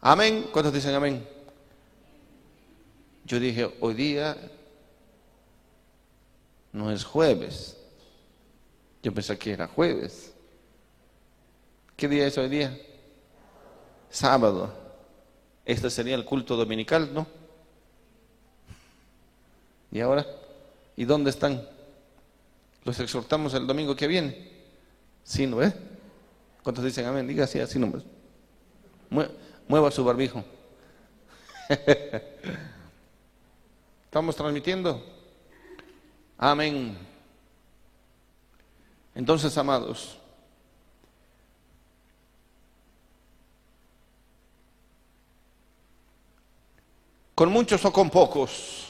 Amén. ¿Cuántos dicen amén? Yo dije, hoy día no es jueves. Yo pensé que era jueves. ¿Qué día es hoy día? Sábado. Este sería el culto dominical, ¿no? ¿Y ahora? ¿Y dónde están? Los exhortamos el domingo que viene. Sí, ¿no ve? ¿Cuántos dicen amén? Diga así, así nomás. Mueva su barbijo. ¿Estamos transmitiendo? Amén. Entonces, amados, con muchos o con pocos,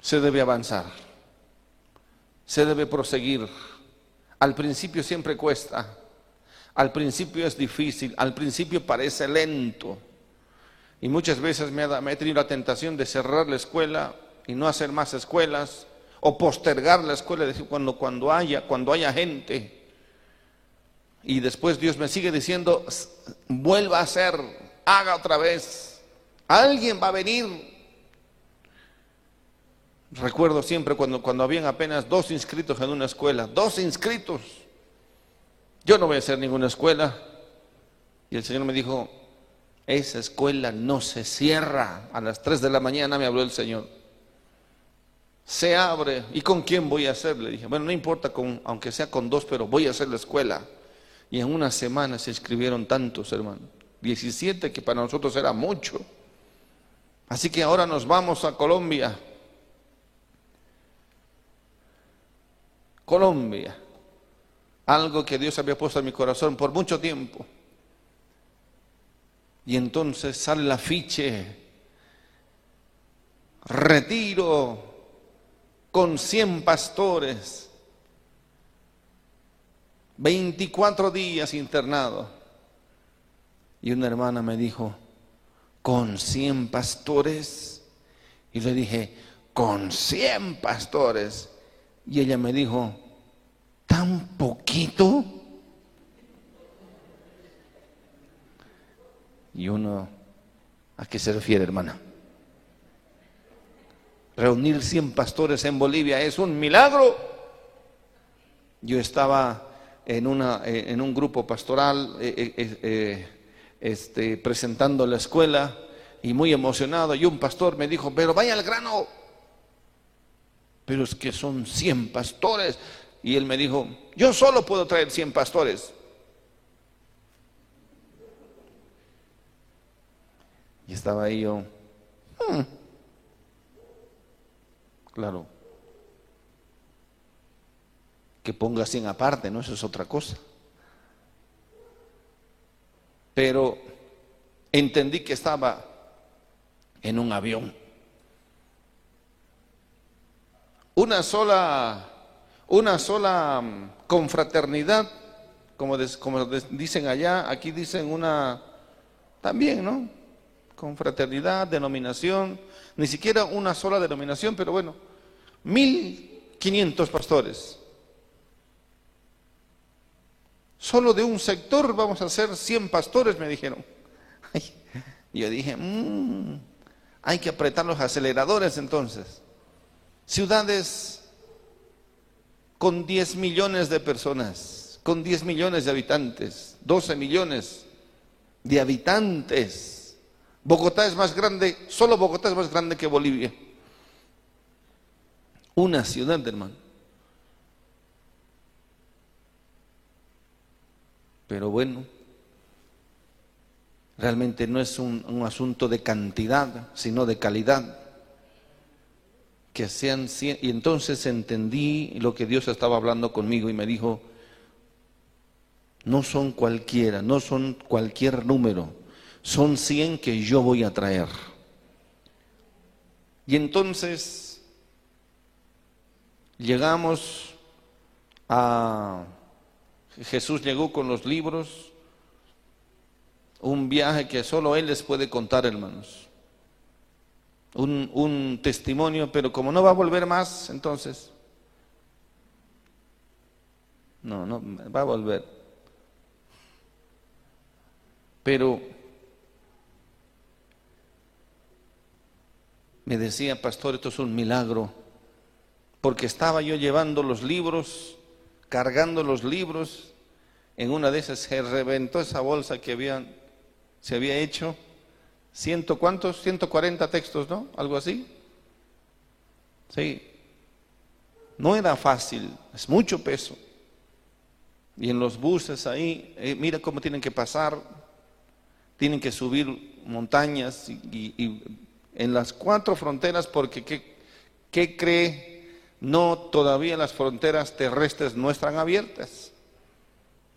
se debe avanzar, se debe proseguir. Al principio siempre cuesta, al principio es difícil, al principio parece lento. Y muchas veces me, he tenido la tentación de cerrar la escuela y no hacer más escuelas, o postergar la escuela, decir, cuando, cuando, haya, cuando haya gente. Y después Dios me sigue diciendo, vuelva a hacer, haga otra vez. Alguien va a venir. Recuerdo siempre cuando, cuando habían apenas dos inscritos en una escuela, dos inscritos. Yo no voy a hacer ninguna escuela. Y el Señor me dijo, esa escuela no se cierra. A las 3 de la mañana me habló el Señor. Se abre. ¿Y con quién voy a hacer? Le dije, bueno, no importa, con, aunque sea con dos, pero voy a hacer la escuela. Y en una semana se inscribieron tantos, hermano. 17, que para nosotros era mucho. Así que ahora nos vamos a Colombia. Colombia algo que Dios había puesto en mi corazón por mucho tiempo. Y entonces sale el afiche, retiro con 100 pastores, 24 días internado. Y una hermana me dijo, ¿con 100 pastores? Y le dije, con 100 pastores. Y ella me dijo, tan poquito. Y uno, ¿a qué se refiere, hermana? Reunir 100 pastores en Bolivia es un milagro. Yo estaba en, una, eh, en un grupo pastoral eh, eh, este, presentando la escuela y muy emocionado. Y un pastor me dijo, pero vaya al grano. Pero es que son 100 pastores. Y él me dijo, yo solo puedo traer 100 pastores. Y estaba ahí yo, hmm". claro, que ponga 100 aparte, ¿no? Eso es otra cosa. Pero entendí que estaba en un avión. Una sola una sola mm, confraternidad, como, dicen allá, aquí dicen una, también, ¿no? Confraternidad, denominación, ni siquiera una sola denominación, pero bueno, mil quinientos pastores. Solo de un sector vamos a ser cien pastores, me dijeron. yo dije, mm, hay que apretar los aceleradores entonces. Ciudades con 10 millones de personas, con 10 millones de habitantes, 12 millones de habitantes. Bogotá es más grande, solo Bogotá es más grande que Bolivia. Una ciudad, hermano. Pero bueno, realmente no es un, un asunto de cantidad, sino de calidad que sean y entonces entendí lo que Dios estaba hablando conmigo y me dijo, no son cualquiera, no son cualquier número, son 100 que yo voy a traer. Y entonces llegamos a, Jesús llegó con los libros, un viaje que solo Él les puede contar, hermanos un, testimonio, pero como no va a volver más, entonces, no, no, va a volver. Pero me decía, pastor, esto es un milagro, porque estaba yo llevando los libros, cargando los libros, en una de esas se reventó esa bolsa que habían, se había hecho, ciento cuántos, 140 textos, ¿no? Algo así. Sí. No era fácil, es mucho peso. Y en los buses ahí, eh, mira cómo tienen que pasar, tienen que subir montañas y, en las cuatro fronteras, porque ¿qué, ¿qué, cree? No, todavía las fronteras terrestres no están abiertas.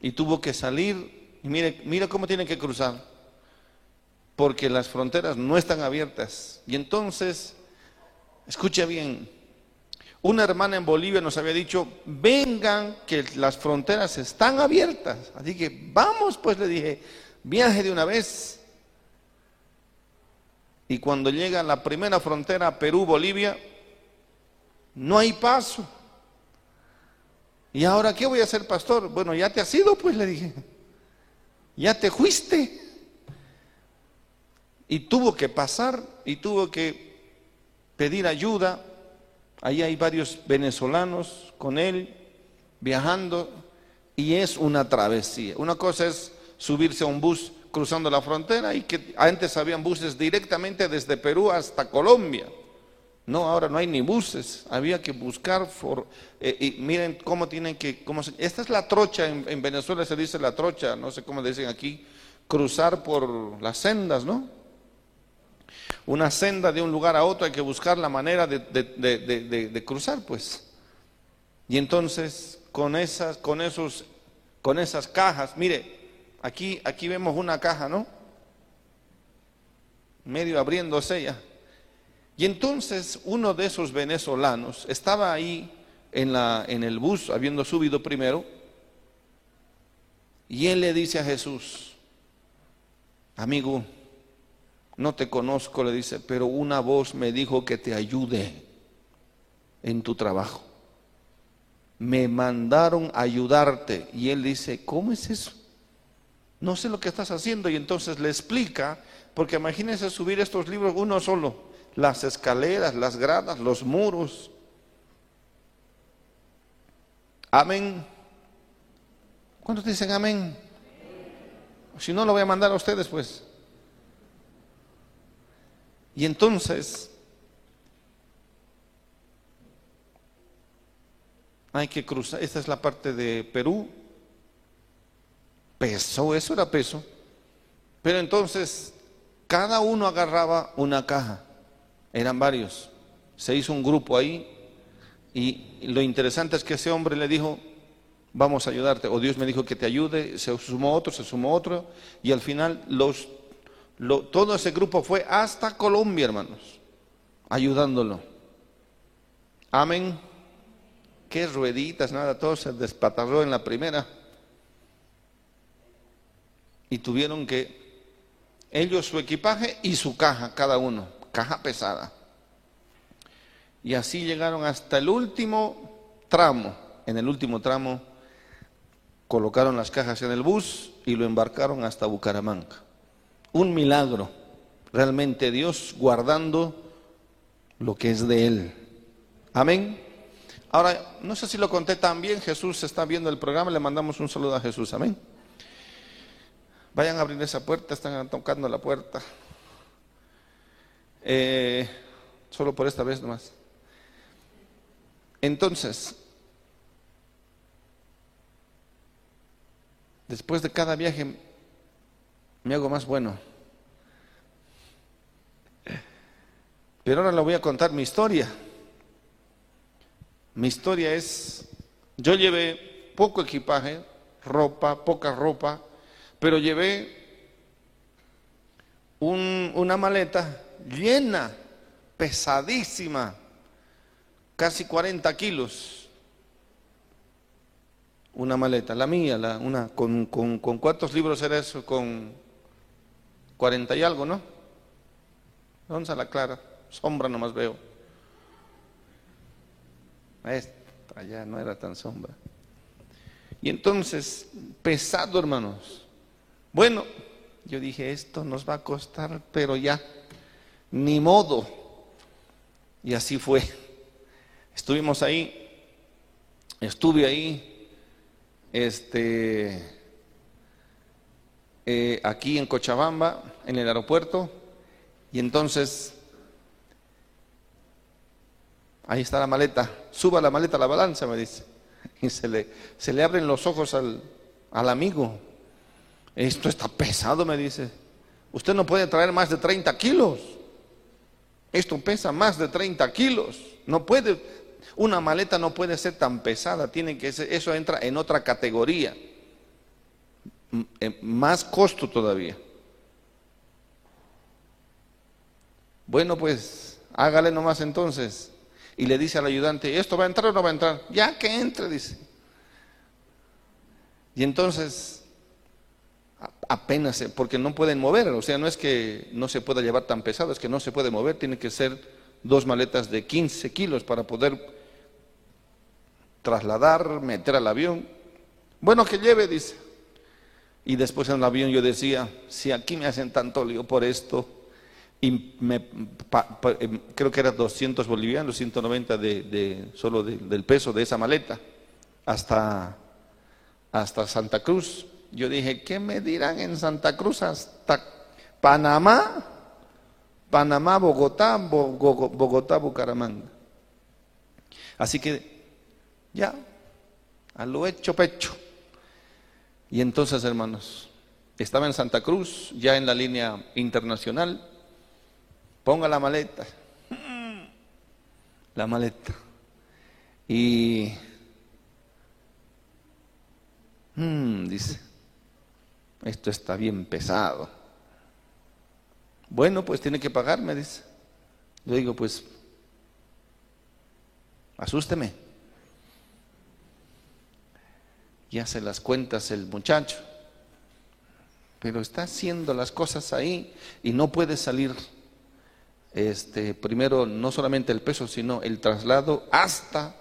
Y tuvo que salir, y mire, mira cómo tienen que cruzar, porque las fronteras no están abiertas. Y entonces, escucha bien, una hermana en Bolivia nos había dicho, vengan que las fronteras están abiertas. Así que vamos, pues le dije, viaje de una vez. Y cuando llega a la primera frontera, Perú-Bolivia, no hay paso. ¿Y ahora qué voy a hacer, pastor? Bueno, ya te has ido, pues le dije. Ya te fuiste. Y tuvo que pasar y tuvo que pedir ayuda Ahí hay varios venezolanos con él viajando y es una travesía. Una cosa es subirse a un bus cruzando la frontera y que antes habían buses directamente desde Perú hasta Colombia. No, ahora no hay ni buses, había que buscar, eh, y miren cómo tienen que, cómo esta es la trocha, en Venezuela se dice la trocha, no sé cómo dicen aquí, cruzar por las sendas, ¿no? Una senda de un lugar a otro, hay que buscar la manera de, cruzar, pues. Y entonces, con esas, con esos, con esas cajas, mire, aquí, aquí vemos una caja, ¿no? Medio abriéndose ya. Y entonces uno de esos venezolanos estaba ahí en, la, en el bus, habiendo subido primero, y él le dice a Jesús, amigo, no te conozco, le dice, pero una voz me dijo que te ayude en tu trabajo. Me mandaron ayudarte. Y él dice, ¿cómo es eso? No sé lo que estás haciendo. Y entonces le explica, porque imagínense subir estos libros uno solo, las escaleras, las gradas, los muros. Amén. ¿Cuántos dicen amén? Si no, lo voy a mandar a ustedes, pues. Y entonces hay que cruzar, esta es la parte de Perú, peso, eso era peso, pero entonces cada uno agarraba una caja, eran varios, se hizo un grupo ahí y lo interesante es que ese hombre le dijo, vamos a ayudarte, o Dios me dijo que te ayude, se sumó otro, se sumó otro, y al final los todo ese grupo fue hasta Colombia, hermanos, ayudándolo. Amén. Qué rueditas, nada, todo se despatarró en la primera. Y tuvieron que, ellos su equipaje y su caja, cada uno, caja pesada. Y así llegaron hasta el último tramo. En el último tramo colocaron las cajas en el bus y lo embarcaron hasta Bucaramanga un milagro, realmente Dios guardando lo que es de Él. Amén. Ahora, no sé si lo conté también, Jesús está viendo el programa, le mandamos un saludo a Jesús, amén. Vayan a abrir esa puerta, están tocando la puerta. Eh, solo por esta vez nomás. Entonces, después de cada viaje me hago más bueno. Pero ahora le voy a contar mi historia. Mi historia es, yo llevé poco equipaje, ropa, poca ropa, pero llevé una maleta llena, pesadísima, casi 40 kilos. Una maleta, la mía, la, una, con, con, con cuántos libros era eso, con 40 y algo, ¿no? ¿Dónde está la clara? Sombra nomás veo. Esta ya no era tan sombra. Y entonces, pesado, hermanos. Bueno, Yo dije, esto nos va a costar, pero ya, ni modo. Y así fue. Estuvimos ahí, estuve ahí, este, eh, aquí en Cochabamba, en el aeropuerto, y entonces, ahí está la maleta, suba la maleta a la balanza, me dice, y se le, se le abren los ojos al, al amigo. Esto está pesado, me dice. Usted no puede traer más de 30 kilos. Esto pesa más de 30 kilos. No puede, una maleta no puede ser tan pesada. Tiene que ser, eso entra en otra categoría. Más costo todavía. Bueno, pues hágale nomás entonces. Y le dice al ayudante, ¿esto va a entrar o no va a entrar? Ya que entre, dice. Y entonces, apenas, porque no pueden mover, o sea, no es que no se pueda llevar tan pesado, es que no se puede mover, tiene que ser dos maletas de 15 kilos para poder trasladar, meter al avión. Bueno, que lleve, dice. Y después en el avión yo decía, si aquí me hacen tanto lío por esto, y me, em, creo que era 200 bolivianos, 190 de, de solo del peso de esa maleta, hasta hasta Santa Cruz. Yo dije, ¿qué me dirán en Santa Cruz hasta Panamá? Panamá, Bogotá, Bogotá, Bucaramanga. Así que ya, a lo hecho pecho. Y entonces, hermanos, estaba en Santa Cruz, ya en la línea internacional. Ponga la maleta. La maleta. Y Hmm, dice, esto está bien pesado. Bueno, pues tiene que pagarme, dice. Yo digo, pues, asústeme. Y hace las cuentas el muchacho. Pero está haciendo las cosas ahí y no puede salir este, primero no solamente el peso, sino el traslado hasta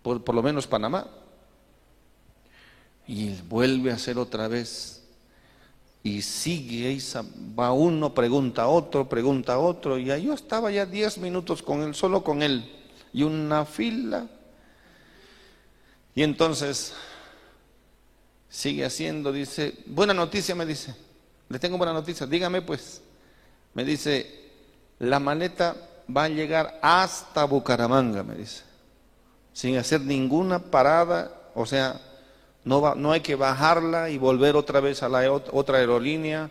por, por lo menos Panamá. Y vuelve a hacer otra vez. Y sigue, y va uno, pregunta a otro, pregunta a otro. Y yo estaba ya diez minutos con él, solo con él. Y una fila. Y entonces sigue haciendo, dice, buena noticia, me dice. Le tengo buena noticia, dígame pues. Me dice, la maleta va a llegar hasta Bucaramanga, me dice. Sin hacer ninguna parada, o sea, no, no hay que bajarla y volver otra vez a la otra aerolínea,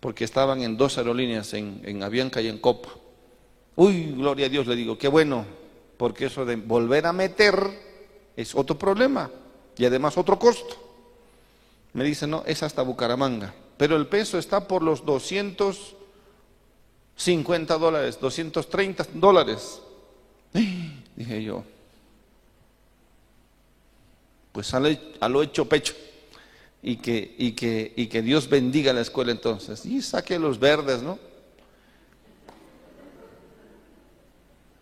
porque estaban en dos aerolíneas, en, en Avianca y en Copa. Uy, gloria a Dios, le digo, qué bueno, porque eso de volver a meter es otro problema y además otro costo. Me dice, no, es hasta Bucaramanga, pero el peso está por los 250 dólares, 230 dólares. Dije yo, pues a lo, hecho pecho. Y que, y, que, y que Dios bendiga la escuela entonces. Y saque los verdes, ¿no?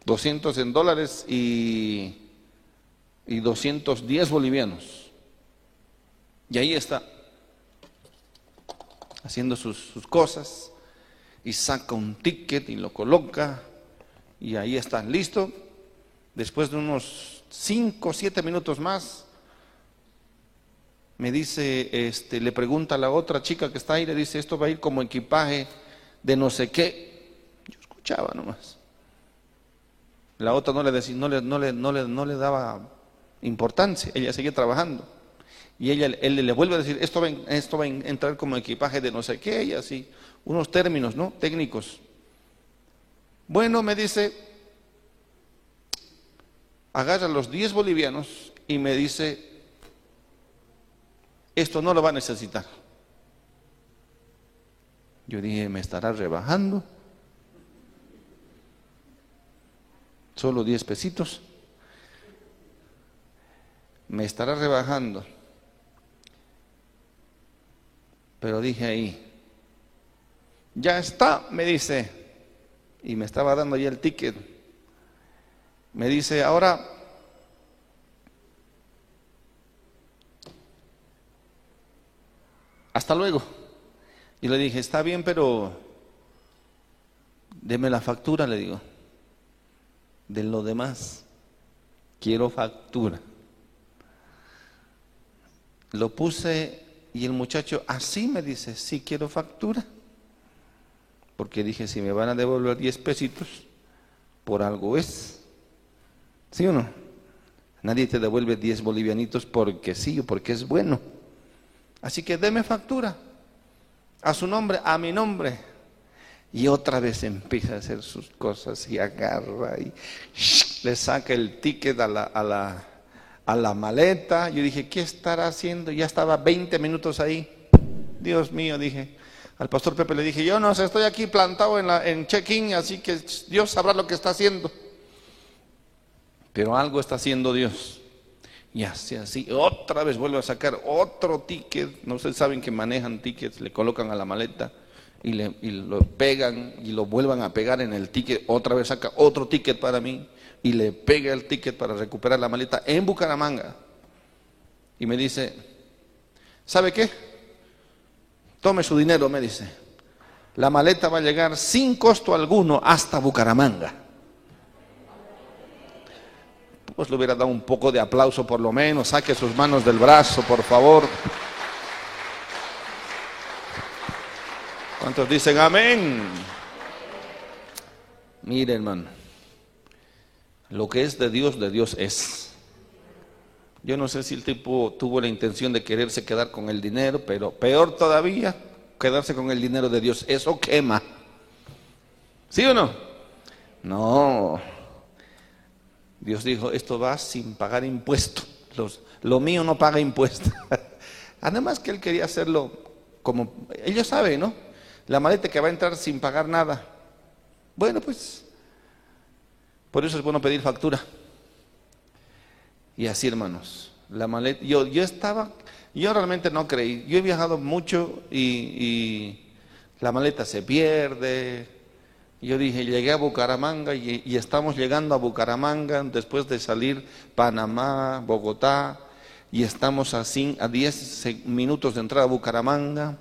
200 en dólares y, y 210 bolivianos. Y ahí está, haciendo sus, sus, cosas, y saca un ticket y lo coloca, y ahí está, listo. Después de unos 5 o 7 minutos más, me dice, este, le pregunta a la otra chica que está ahí, le dice, esto va a ir como equipaje de no sé qué. Yo escuchaba nomás. La otra no le, decía, no le, no le, no le, no le daba importancia, ella seguía trabajando. Y ella, él le vuelve a decir, esto va, esto va a entrar como equipaje de no sé qué, y así, unos términos, ¿no? Técnicos. Bueno, me dice, agarra los 10 bolivianos y me dice, esto no lo va a necesitar. Yo dije, ¿me estará rebajando? Solo 10 pesitos. Me estará rebajando. Pero dije ahí, ya está, me dice, y me estaba dando ya el ticket. Me dice, ahora Hasta luego. Y le dije, está bien, pero deme la factura, le digo. De lo demás, quiero factura. Lo puse y el muchacho así me dice, sí quiero factura. Porque dije, si me van a devolver 10 pesitos, por algo es. ¿Sí o no? Nadie te devuelve 10 bolivianitos porque sí o porque es bueno. Así que deme factura. A su nombre, a mi nombre. Y otra vez empieza a hacer sus cosas y agarra y le saca el ticket a la, a la, a la maleta. Yo dije, ¿qué estará haciendo? Ya estaba 20 minutos ahí. Dios mío, dije. Al pastor Pepe le dije, yo no sé, estoy aquí plantado en, en check-in, así que Dios sabrá lo que está haciendo. Pero algo está haciendo Dios. Y así, así, otra vez vuelve a sacar otro ticket. No sé, saben que manejan tickets, le colocan a la maleta y, le, y lo pegan y lo vuelvan a pegar en el ticket. Otra vez saca otro ticket para mí y le pega el ticket para recuperar la maleta en Bucaramanga. Y me dice, ¿sabe qué? Tome su dinero, me dice. La maleta va a llegar sin costo alguno hasta Bucaramanga. Pues le hubiera dado un poco de aplauso por lo menos. Saque sus manos del brazo, por favor. ¿Cuántos dicen amén? Mire, hermano. Lo que es de Dios, de Dios es. Yo no sé si el tipo tuvo la intención de quererse quedar con el dinero, pero peor todavía, quedarse con el dinero de Dios. Eso quema. ¿Sí o no? No. Dios dijo, esto va sin pagar impuestos. lo mío no paga impuestos. Además que él quería hacerlo como, ellos saben, ¿no? La maleta que va a entrar sin pagar nada. Bueno, pues, por eso es bueno pedir factura. Y así, hermanos, la maleta, yo, yo estaba, yo realmente no creí. Yo he viajado mucho y, y la maleta se pierde, yo dije, llegué a Bucaramanga y, estamos llegando a Bucaramanga después de salir Panamá, Bogotá, y estamos a, a 10 minutos de entrar a Bucaramanga.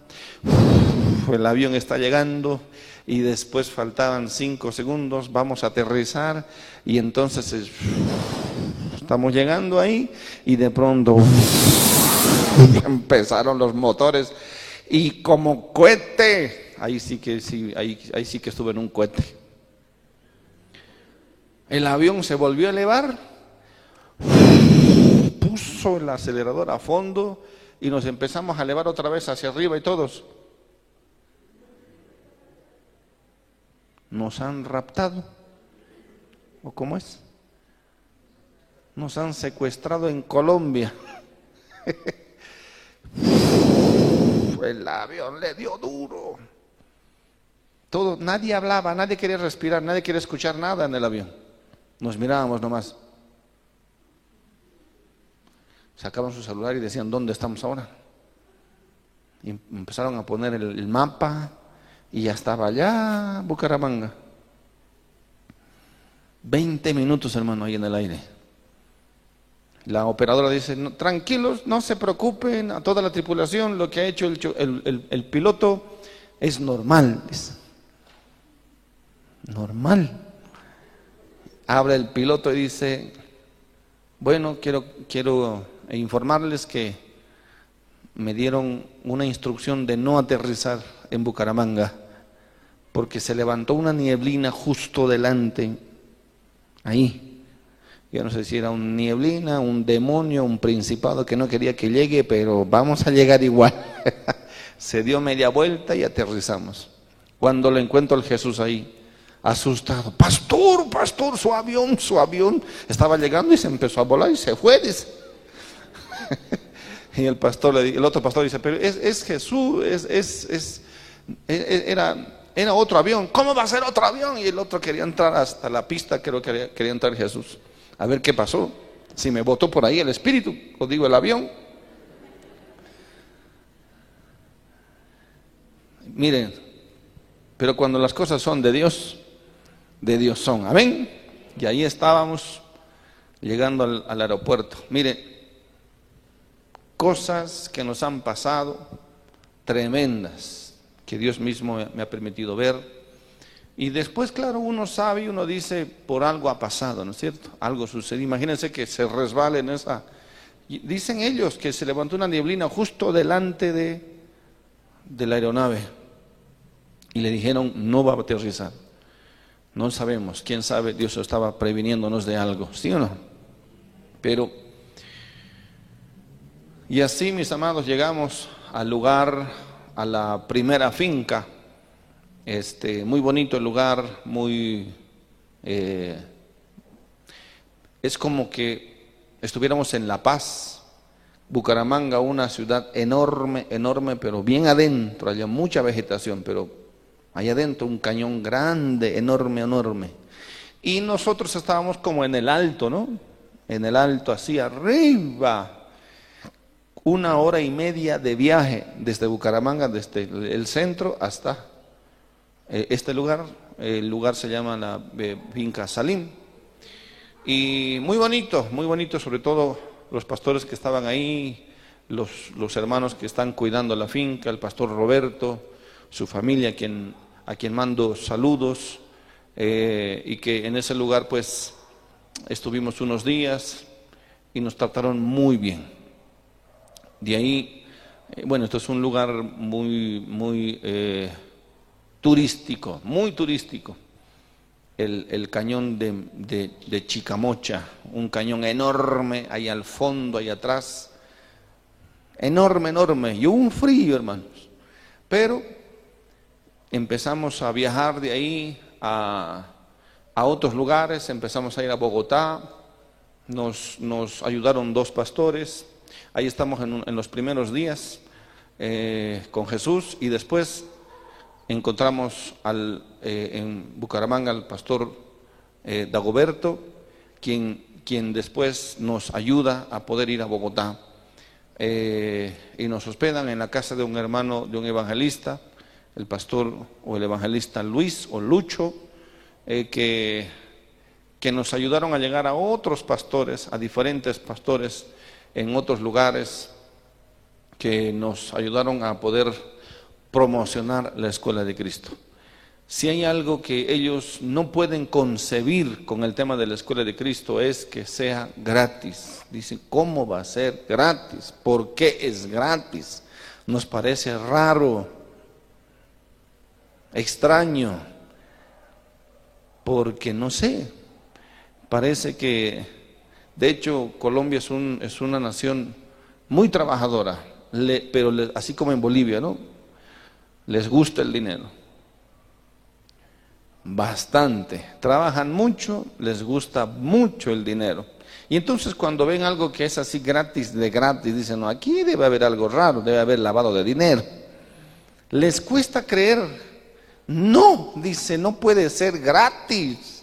el avión está llegando y después faltaban 5 segundos, vamos a aterrizar y entonces estamos llegando ahí y de pronto empezaron los motores y como cohete ahí sí que sí, ahí, ahí sí que estuve en un cohete. El avión se volvió a elevar, puso el acelerador a fondo y nos empezamos a elevar otra vez hacia arriba y todos. Nos han raptado. ¿O cómo es? Nos han secuestrado en Colombia. el avión le dio duro. Todo, nadie hablaba, nadie quería respirar, nadie quería escuchar nada en el avión. Nos mirábamos nomás. Sacaban su celular y decían, ¿dónde estamos ahora? Y empezaron a poner el, el mapa y ya estaba allá Bucaramanga. Veinte minutos, hermano, ahí en el aire. La operadora dice, tranquilos, no se preocupen, a toda la tripulación, lo que ha hecho el, el piloto es normal. Normal. Habla el piloto y dice, bueno, quiero, quiero informarles que me dieron una instrucción de no aterrizar en Bucaramanga, porque se levantó una nieblina justo delante, ahí. Yo no sé si era un nieblina, un demonio, un principado que no quería que llegue, pero vamos a llegar igual. se dio media vuelta y aterrizamos. Cuando lo encuentro el Jesús ahí, asustado. Pastor, pastor, su avión, su avión. Estaba llegando y se empezó a volar y se fue, y el pastor, el otro pastor dice, pero es, Jesús, es, es, e, e, era, era otro avión. ¿Cómo va a ser otro avión? Y el otro quería entrar hasta la pista, creo que quería, entrar Jesús. A ver qué pasó. Si me botó por ahí el espíritu, o digo el avión. Miren, pero cuando las cosas son de Dios, de Dios son. Amén. Y ahí estábamos llegando al, aeropuerto. Mire, cosas que nos han pasado tremendas. Que Dios mismo me ha permitido ver. Y después, claro, uno sabe y uno dice, por algo ha pasado, ¿no es cierto? Algo sucedió. Imagínense que se resbale en esa... Dicen ellos que se levantó una nieblina justo delante de, de la aeronave y le dijeron, no va a aterrizar. No sabemos, quién sabe, Dios estaba previniéndonos de algo, ¿sí o no? Pero, y así, mis amados, llegamos al lugar a la primera finca. Este, muy bonito el lugar, muy... Eh, es como que estuviéramos en La Paz, Bucaramanga, una ciudad enorme, enorme, pero bien adentro, había mucha vegetación, pero allá adentro un cañón grande, enorme, enorme. Y nosotros estábamos como en el alto, ¿no? En el alto, así arriba, una hora y media de viaje desde Bucaramanga, desde el centro hasta eh, este lugar. El lugar se llama la eh, finca Salim. Y muy bonito, muy bonito, sobre todo los pastores que estaban ahí, los, los hermanos que están cuidando la finca, el pastor Roberto, su familia, a quien, a quien mando saludos, eh, y que en ese lugar pues estuvimos unos días y nos trataron muy bien. De ahí, eh, bueno, esto es un lugar muy, muy eh, turístico, muy turístico. El, cañón de, de, Chicamocha, un cañón enorme ahí al fondo, ahí atrás. Enorme, enorme. Y un frío, hermanos. Pero empezamos a viajar de ahí a, a otros lugares, empezamos a ir a Bogotá, nos, nos ayudaron dos pastores, Ahí estamos en, los primeros días eh, con Jesús y después encontramos eh, en Bucaramanga al pastor eh, Dagoberto, quien, quien después nos ayuda a poder ir a Bogotá. y nos hospedan en la casa de un hermano, de un evangelista, el pastor o el evangelista Luis o Lucho, que, que nos ayudaron a llegar a otros pastores, a diferentes pastores en otros lugares que nos ayudaron a poder promocionar la escuela de Cristo. Si hay algo que ellos no pueden concebir con el tema de la escuela de Cristo es que sea gratis. Dicen, ¿cómo va a ser gratis? ¿Por qué es gratis? Nos parece raro, extraño, porque no sé, parece que de hecho, Colombia es, un, es una nación muy trabajadora, pero así como en Bolivia, ¿no? Les gusta el dinero. Bastante. Trabajan mucho, les gusta mucho el dinero. Y entonces cuando ven algo que es así gratis, de gratis, dicen, no, aquí debe haber algo raro, debe haber lavado de dinero. Les cuesta creer. No, dice, no puede ser gratis.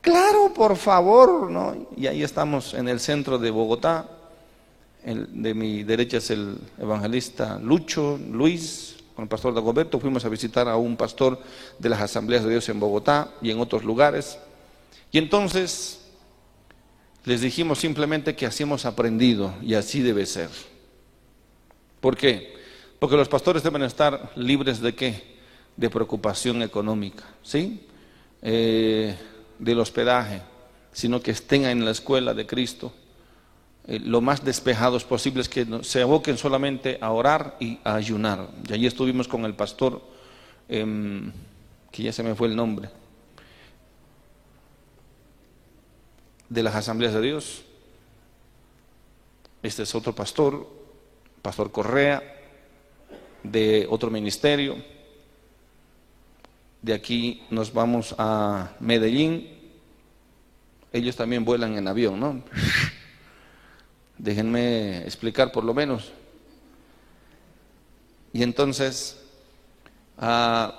Claro, por favor, ¿no? Y ahí estamos en el centro de Bogotá. de mi derecha es el evangelista Lucho, Luis, con el pastor Dagoberto. Fuimos a visitar a un pastor de las asambleas de Dios en Bogotá y en otros lugares. Y entonces les dijimos simplemente que así hemos aprendido y así debe ser. ¿Por qué? Porque los pastores deben estar libres de qué? De preocupación económica, ¿sí? Eh, del hospedaje, sino que estén en la escuela de Cristo, eh, lo más despejados posibles, que se aboquen solamente a orar y a ayunar. Y allí estuvimos con el pastor, em, que ya se me fue el nombre, de las asambleas de Dios. Este es otro pastor, pastor Correa, de otro ministerio de aquí nos vamos a Medellín. Ellos también vuelan en avión, ¿no? Déjenme explicar por lo menos. Y entonces ah,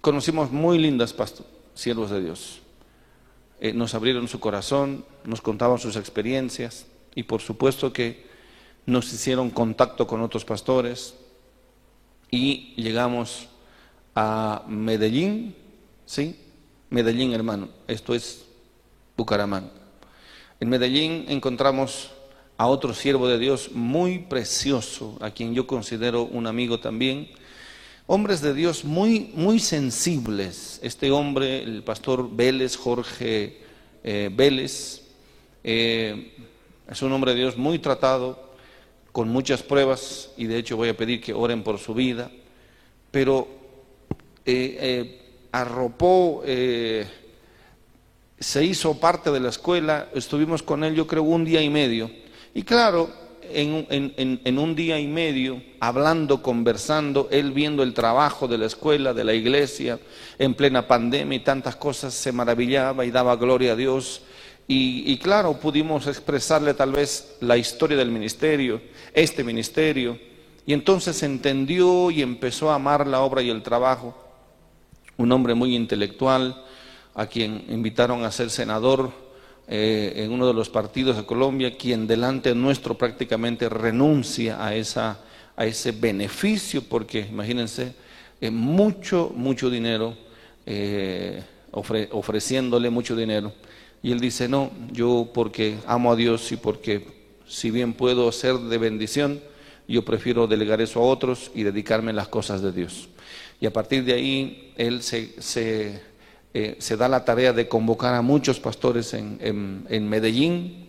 conocimos muy lindas siervos de Dios. Eh, nos abrieron su corazón, nos contaban sus experiencias y por supuesto que nos hicieron contacto con otros pastores y llegamos a Medellín, ¿sí? Medellín, hermano, esto es Bucaramanga. En Medellín encontramos a otro siervo de Dios muy precioso, a quien yo considero un amigo también, hombres de Dios muy, muy sensibles. Este hombre, el pastor Vélez, Jorge eh, Vélez, eh, es un hombre de Dios muy tratado, con muchas pruebas, y de hecho voy a pedir que oren por su vida, pero eh, arropó, se hizo parte de la escuela, estuvimos con él yo creo un día y medio, y claro, en, un día y medio, hablando, conversando, él viendo el trabajo de la escuela, de la iglesia, en plena pandemia y tantas cosas, se maravillaba y daba gloria a Dios. Y, y claro, pudimos expresarle tal vez la historia del ministerio, este ministerio, y entonces entendió y empezó a amar la obra y el trabajo. Un hombre muy intelectual, a quien invitaron a ser senador eh, en uno de los partidos de Colombia, quien delante nuestro prácticamente renuncia a, esa, a ese beneficio, porque imagínense, eh, mucho, mucho dinero, eh, ofreciéndole mucho dinero. Y él dice, no, yo porque amo a Dios y porque si bien puedo ser de bendición, yo prefiero delegar eso a otros y dedicarme a las cosas de Dios. Y a partir de ahí, él se, eh, se da la tarea de convocar a muchos pastores en, Medellín,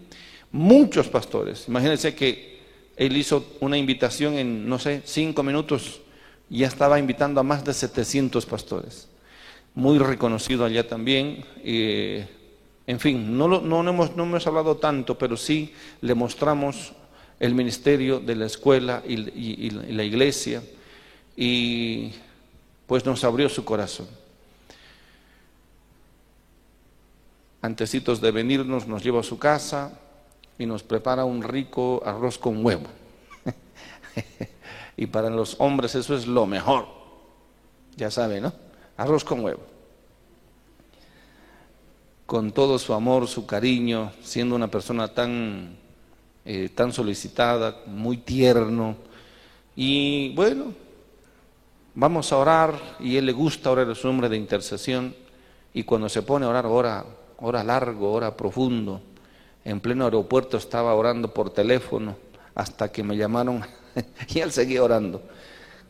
muchos pastores. Imagínense que él hizo una invitación en, no sé, cinco minutos, y ya estaba invitando a más de 700 pastores. Muy reconocido allá también. en fin, no, no, hemos, no hemos hablado tanto, pero sí le mostramos el ministerio de la escuela y la iglesia, y pues nos abrió su corazón. antecitos de venirnos, nos lleva a su casa y nos prepara un rico arroz con huevo. y para los hombres eso es lo mejor. Ya saben, ¿no? Arroz con huevo. Con todo su amor, su cariño, siendo una persona tan, eh, tan solicitada, muy tierno. Y bueno, vamos a orar y él le gusta orar, es un hombre de intercesión. Y cuando se pone a orar, ora hora largo, hora profundo. En pleno aeropuerto estaba orando por teléfono hasta que me llamaron y él seguía orando.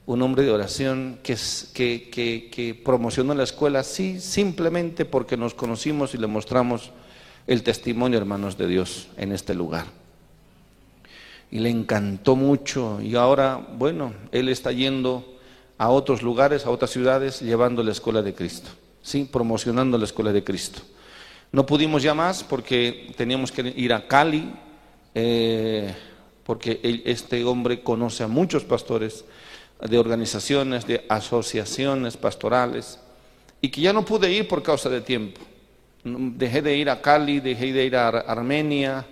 Un hombre de oración que, que, que, promocionó la escuela, sí, simplemente porque nos conocimos y le mostramos el testimonio, hermanos de Dios, en este lugar. Y le encantó mucho y ahora, bueno, él está yendo a otros lugares, a otras ciudades, llevando la escuela de Cristo, sí, promocionando la escuela de Cristo. No pudimos ya más porque teníamos que ir a Cali, eh, porque este hombre conoce a muchos pastores de organizaciones, de asociaciones pastorales, y que ya no pude ir por causa de tiempo. Dejé de ir a Cali, dejé de ir a Armenia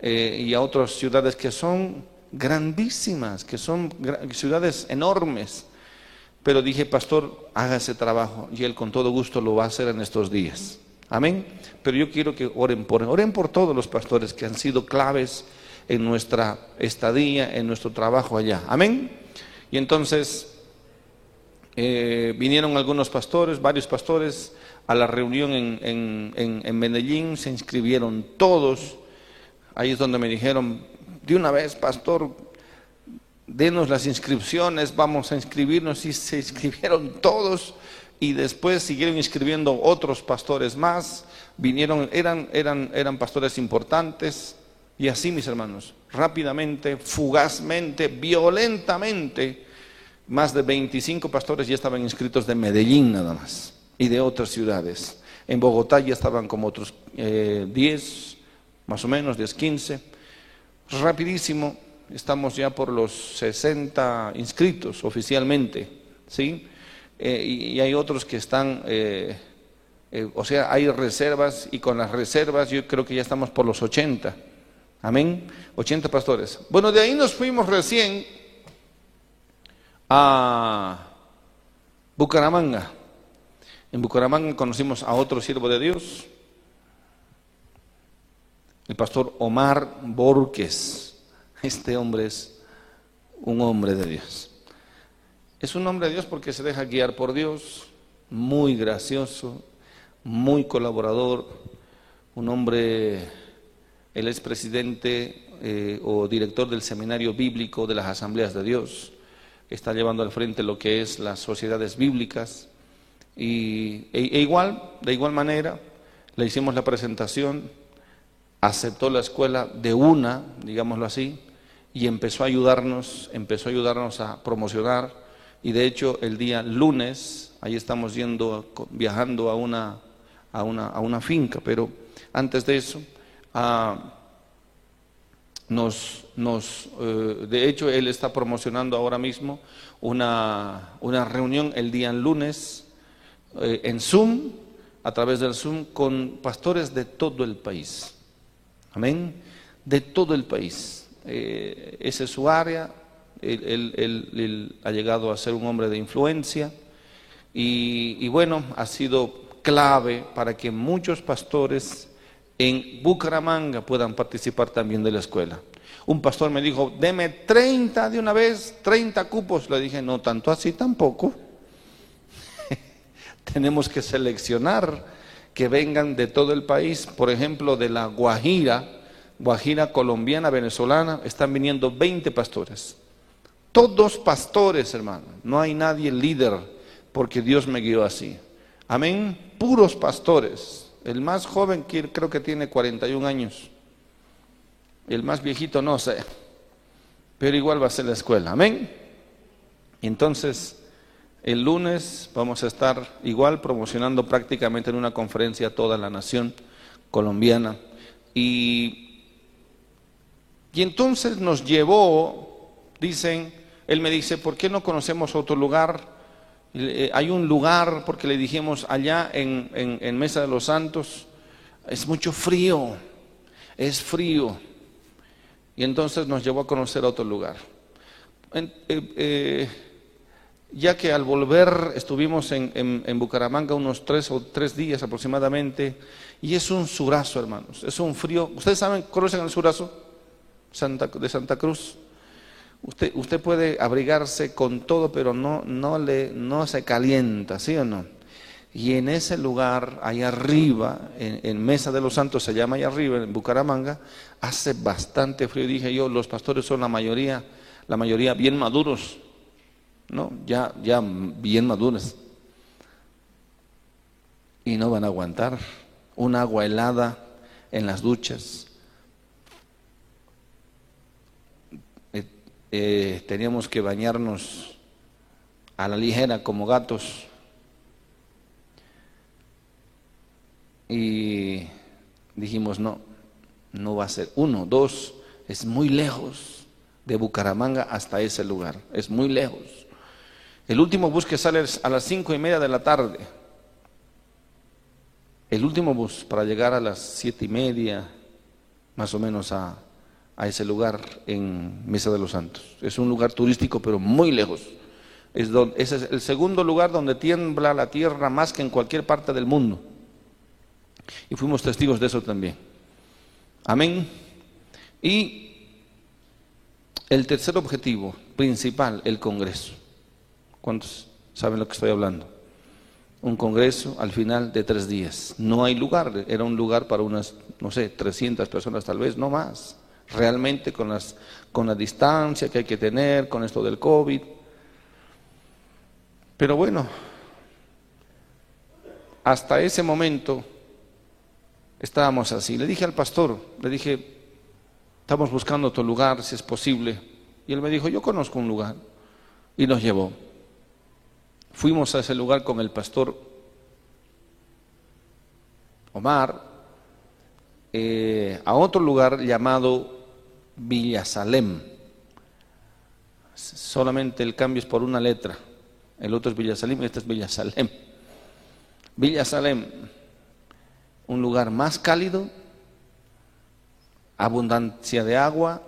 eh, y a otras ciudades que son grandísimas, que son ciudades enormes. Pero dije, pastor, haga ese trabajo y él con todo gusto lo va a hacer en estos días. Amén. Pero yo quiero que oren por, oren por todos los pastores que han sido claves en nuestra estadía, en nuestro trabajo allá. Amén. Y entonces eh, vinieron algunos pastores, varios pastores, a la reunión en, en, Medellín, se inscribieron todos. Ahí es donde me dijeron, de una vez, pastor, denos las inscripciones, vamos a inscribirnos. Y se inscribieron todos y después siguieron inscribiendo otros pastores más, vinieron, eran, eran, eran pastores importantes, y así, mis hermanos, rápidamente, fugazmente, violentamente, más de 25 pastores ya estaban inscritos de Medellín nada más y de otras ciudades. En Bogotá ya estaban como otros 10, eh, más o menos, 10, 15. Rapidísimo, estamos ya por los 60 inscritos oficialmente, ¿sí? Eh, y, hay otros que están, eh, eh, o sea, hay reservas y con las reservas yo creo que ya estamos por los 80. Amén. 80 pastores. Bueno, de ahí nos fuimos recién a Bucaramanga. En Bucaramanga conocimos a otro siervo de Dios, el pastor Omar Borges. Este hombre es un hombre de Dios. Es un hombre de Dios porque se deja guiar por Dios, muy gracioso, muy colaborador, un hombre, él es presidente eh, o director del seminario bíblico de las asambleas de Dios, está llevando al frente lo que es las sociedades bíblicas. Y, e, e igual, de igual manera, le hicimos la presentación, aceptó la escuela de una, digámoslo así, y empezó a ayudarnos, empezó a ayudarnos a promocionar. Y de hecho, el día lunes, ahí estamos yendo, viajando a una, a una, a una finca, pero antes de eso, ah, nos, nos eh, de hecho, él está promocionando ahora mismo una, una reunión el día lunes eh, en Zoom, a través del Zoom, con pastores de todo el país. Amén. De todo el país. Eh, esa es su área. Él, ha llegado a ser un hombre de influencia. Y, y bueno, ha sido clave para que muchos pastores en Bucaramanga puedan participar también de la escuela. Un pastor me dijo, deme 30 de una vez, 30 cupos. Le dije, no tanto así tampoco. Tenemos que seleccionar que vengan de todo el país, por ejemplo, de la Guajira, Guajira colombiana, venezolana, están viniendo 20 pastores. Todos pastores, hermano. No hay nadie líder, porque Dios me guió así. Amén. Puros pastores. El más joven creo que tiene 41 años. El más viejito no sé. Pero igual va a ser la escuela. Amén. Entonces, el lunes vamos a estar igual promocionando prácticamente en una conferencia a toda la nación colombiana. Y, y entonces nos llevó, dicen, él me dice, ¿por qué no conocemos otro lugar? Eh, hay un lugar, porque le dijimos allá en, en, Mesa de los Santos, es mucho frío, es frío. Y entonces nos llevó a conocer otro lugar. Eh, eh, ya que al volver estuvimos en, en, Bucaramanga unos tres o tres días aproximadamente, y es un surazo, hermanos, es un frío. ¿Ustedes saben, conocen el surazo Santa, de Santa Cruz? Usted, usted puede abrigarse con todo, pero no, no, le, no se calienta, ¿sí o no? Y en ese lugar, ahí arriba, en, Mesa de los Santos, se llama ahí arriba, en Bucaramanga, hace bastante frío. Dije yo, los pastores son la mayoría, la mayoría bien maduros, ¿no? Ya, ya bien maduros. Y no van a aguantar un agua helada en las duchas, Eh, teníamos que bañarnos a la ligera como gatos. Y dijimos, no, no va a ser. Uno, dos, es muy lejos de Bucaramanga hasta ese lugar, es muy lejos. El último bus que sale a las cinco y media de la tarde. El último bus para llegar a las siete y media, más o menos a, a ese lugar en Mesa de los Santos. Es un lugar turístico, pero muy lejos. Es donde, es el segundo lugar donde tiembla la tierra más que en cualquier parte del mundo. Y fuimos testigos de eso también. Amén. Y el tercer objetivo principal, el Congreso. ¿Cuántos saben lo que estoy hablando? Un Congreso al final de tres días. No hay lugar, era un lugar para unas, no sé, 300 personas tal vez, no más realmente con, las, con la distancia que hay que tener, con esto del COVID. Pero bueno, hasta ese momento estábamos así. Le dije al pastor, le dije, estamos buscando otro lugar, si es posible. Y él me dijo, yo conozco un lugar. Y nos llevó. Fuimos a ese lugar con el pastor Omar, eh, a otro lugar llamado Villasalem. Solamente el cambio es por una letra. El otro es Villasalem y este es Villasalem. Villasalem, un lugar más cálido, abundancia de agua,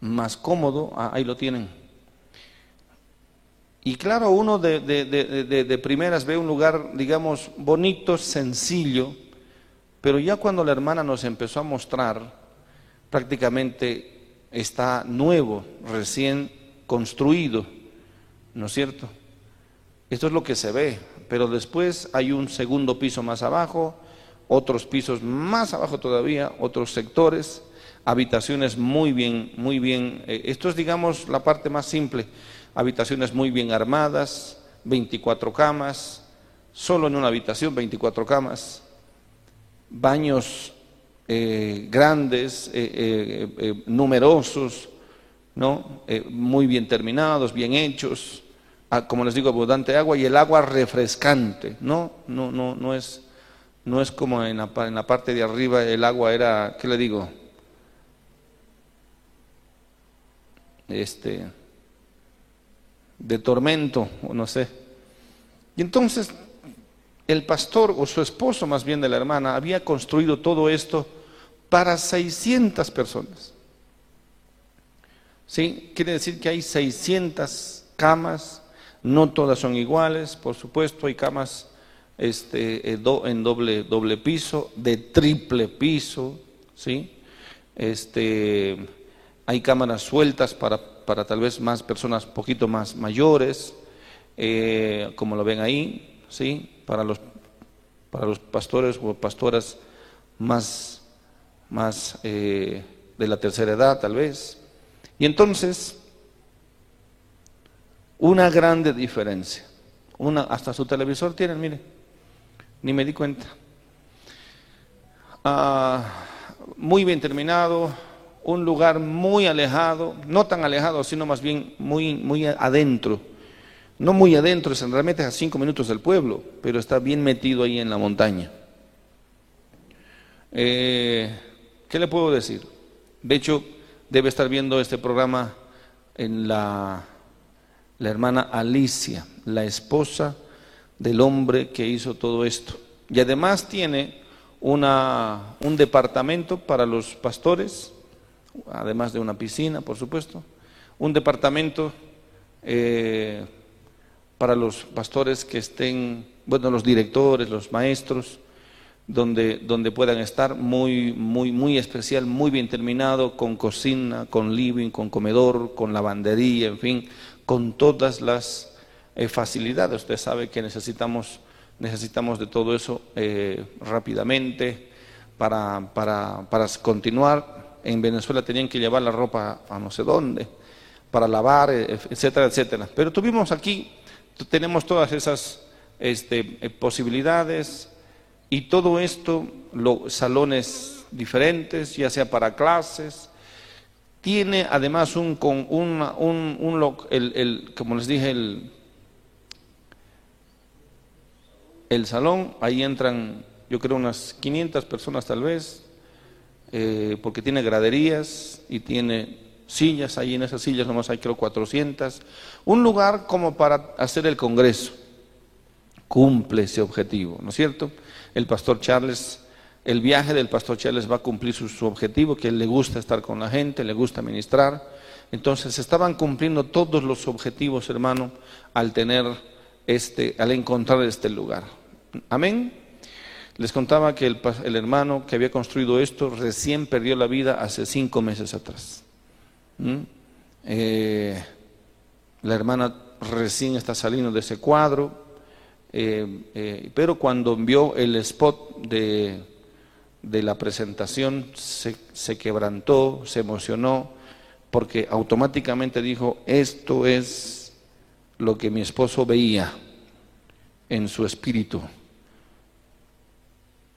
más cómodo, ah, ahí lo tienen. Y claro, uno de, de, primeras ve un lugar, digamos, bonito, sencillo, pero ya cuando la hermana nos empezó a mostrar, prácticamente está nuevo, recién construido, ¿no es cierto? Esto es lo que se ve, pero después hay un segundo piso más abajo, otros pisos más abajo todavía, otros sectores, habitaciones muy bien, muy bien. Eh, esto es, digamos, la parte más simple. habitaciones muy bien armadas, 24 camas, solo en una habitación 24 camas, baños eh, grandes, eh, eh, numerosos, ¿no? muy bien terminados, bien hechos, como les digo, abundante agua y el agua refrescante, ¿no? No, no, no, es, no es como en la, en la parte de arriba el agua era, ¿qué le digo? Este, de tormento, o no sé. Y entonces el pastor o su esposo más bien de la hermana había construido todo esto para 600 personas. ¿Sí? Quiere decir que hay 600 camas, no todas son iguales, por supuesto, hay camas este, eh, en doble, doble piso, de triple piso, ¿sí? Este, hay cámaras sueltas para, para tal vez más personas poquito más mayores, eh, como lo ven ahí, ¿sí? Para, los, para los pastores o pastoras más, más eh, de la tercera edad tal vez. Y entonces, una grande diferencia. Una, hasta su televisor tienen, mire, ni me di cuenta. Ah, muy bien terminado, un lugar muy alejado, no tan alejado, sino más bien muy, muy adentro no muy adentro, realmente a cinco minutos del pueblo, pero está bien metido ahí en la montaña. Eh, ¿Qué le puedo decir? De hecho, debe estar viendo este programa en la, la hermana Alicia, la esposa del hombre que hizo todo esto. Y además tiene una, un departamento para los pastores, además de una piscina, por supuesto, un departamento eh, para los pastores que estén, bueno, los directores, los maestros, donde, donde puedan estar muy, muy, muy especial, muy bien terminado, con cocina, con living, con comedor, con lavandería, en fin, con todas las eh, facilidades. Usted sabe que necesitamos, necesitamos de todo eso eh, rápidamente para, para, para continuar. En Venezuela tenían que llevar la ropa a no sé dónde, para lavar, eh, etcétera, etcétera. Pero tuvimos aquí tenemos todas esas este, eh, posibilidades y todo esto, los salones diferentes, ya sea para clases. Tiene además un, con el, como les dije, el, el salón, ahí entran yo creo unas 500 personas tal vez, eh, porque tiene graderías y tiene sillas, ahí en esas sillas nomás hay creo 400, un lugar como para hacer el Congreso. Cumple ese objetivo, ¿no es cierto? El pastor Charles, el viaje del pastor Charles va a cumplir su, objetivo, que le gusta estar con la gente, le gusta ministrar. Entonces estaban cumpliendo todos los objetivos, hermano, al tener este, al encontrar este lugar. Amén. Les contaba que el, hermano que había construido esto recién perdió la vida hace cinco meses atrás. Eh, la hermana recién está saliendo de ese cuadro, eh, eh, pero cuando vio el spot de, de la presentación se, se, quebrantó, se emocionó, porque automáticamente dijo, esto es lo que mi esposo veía en su espíritu.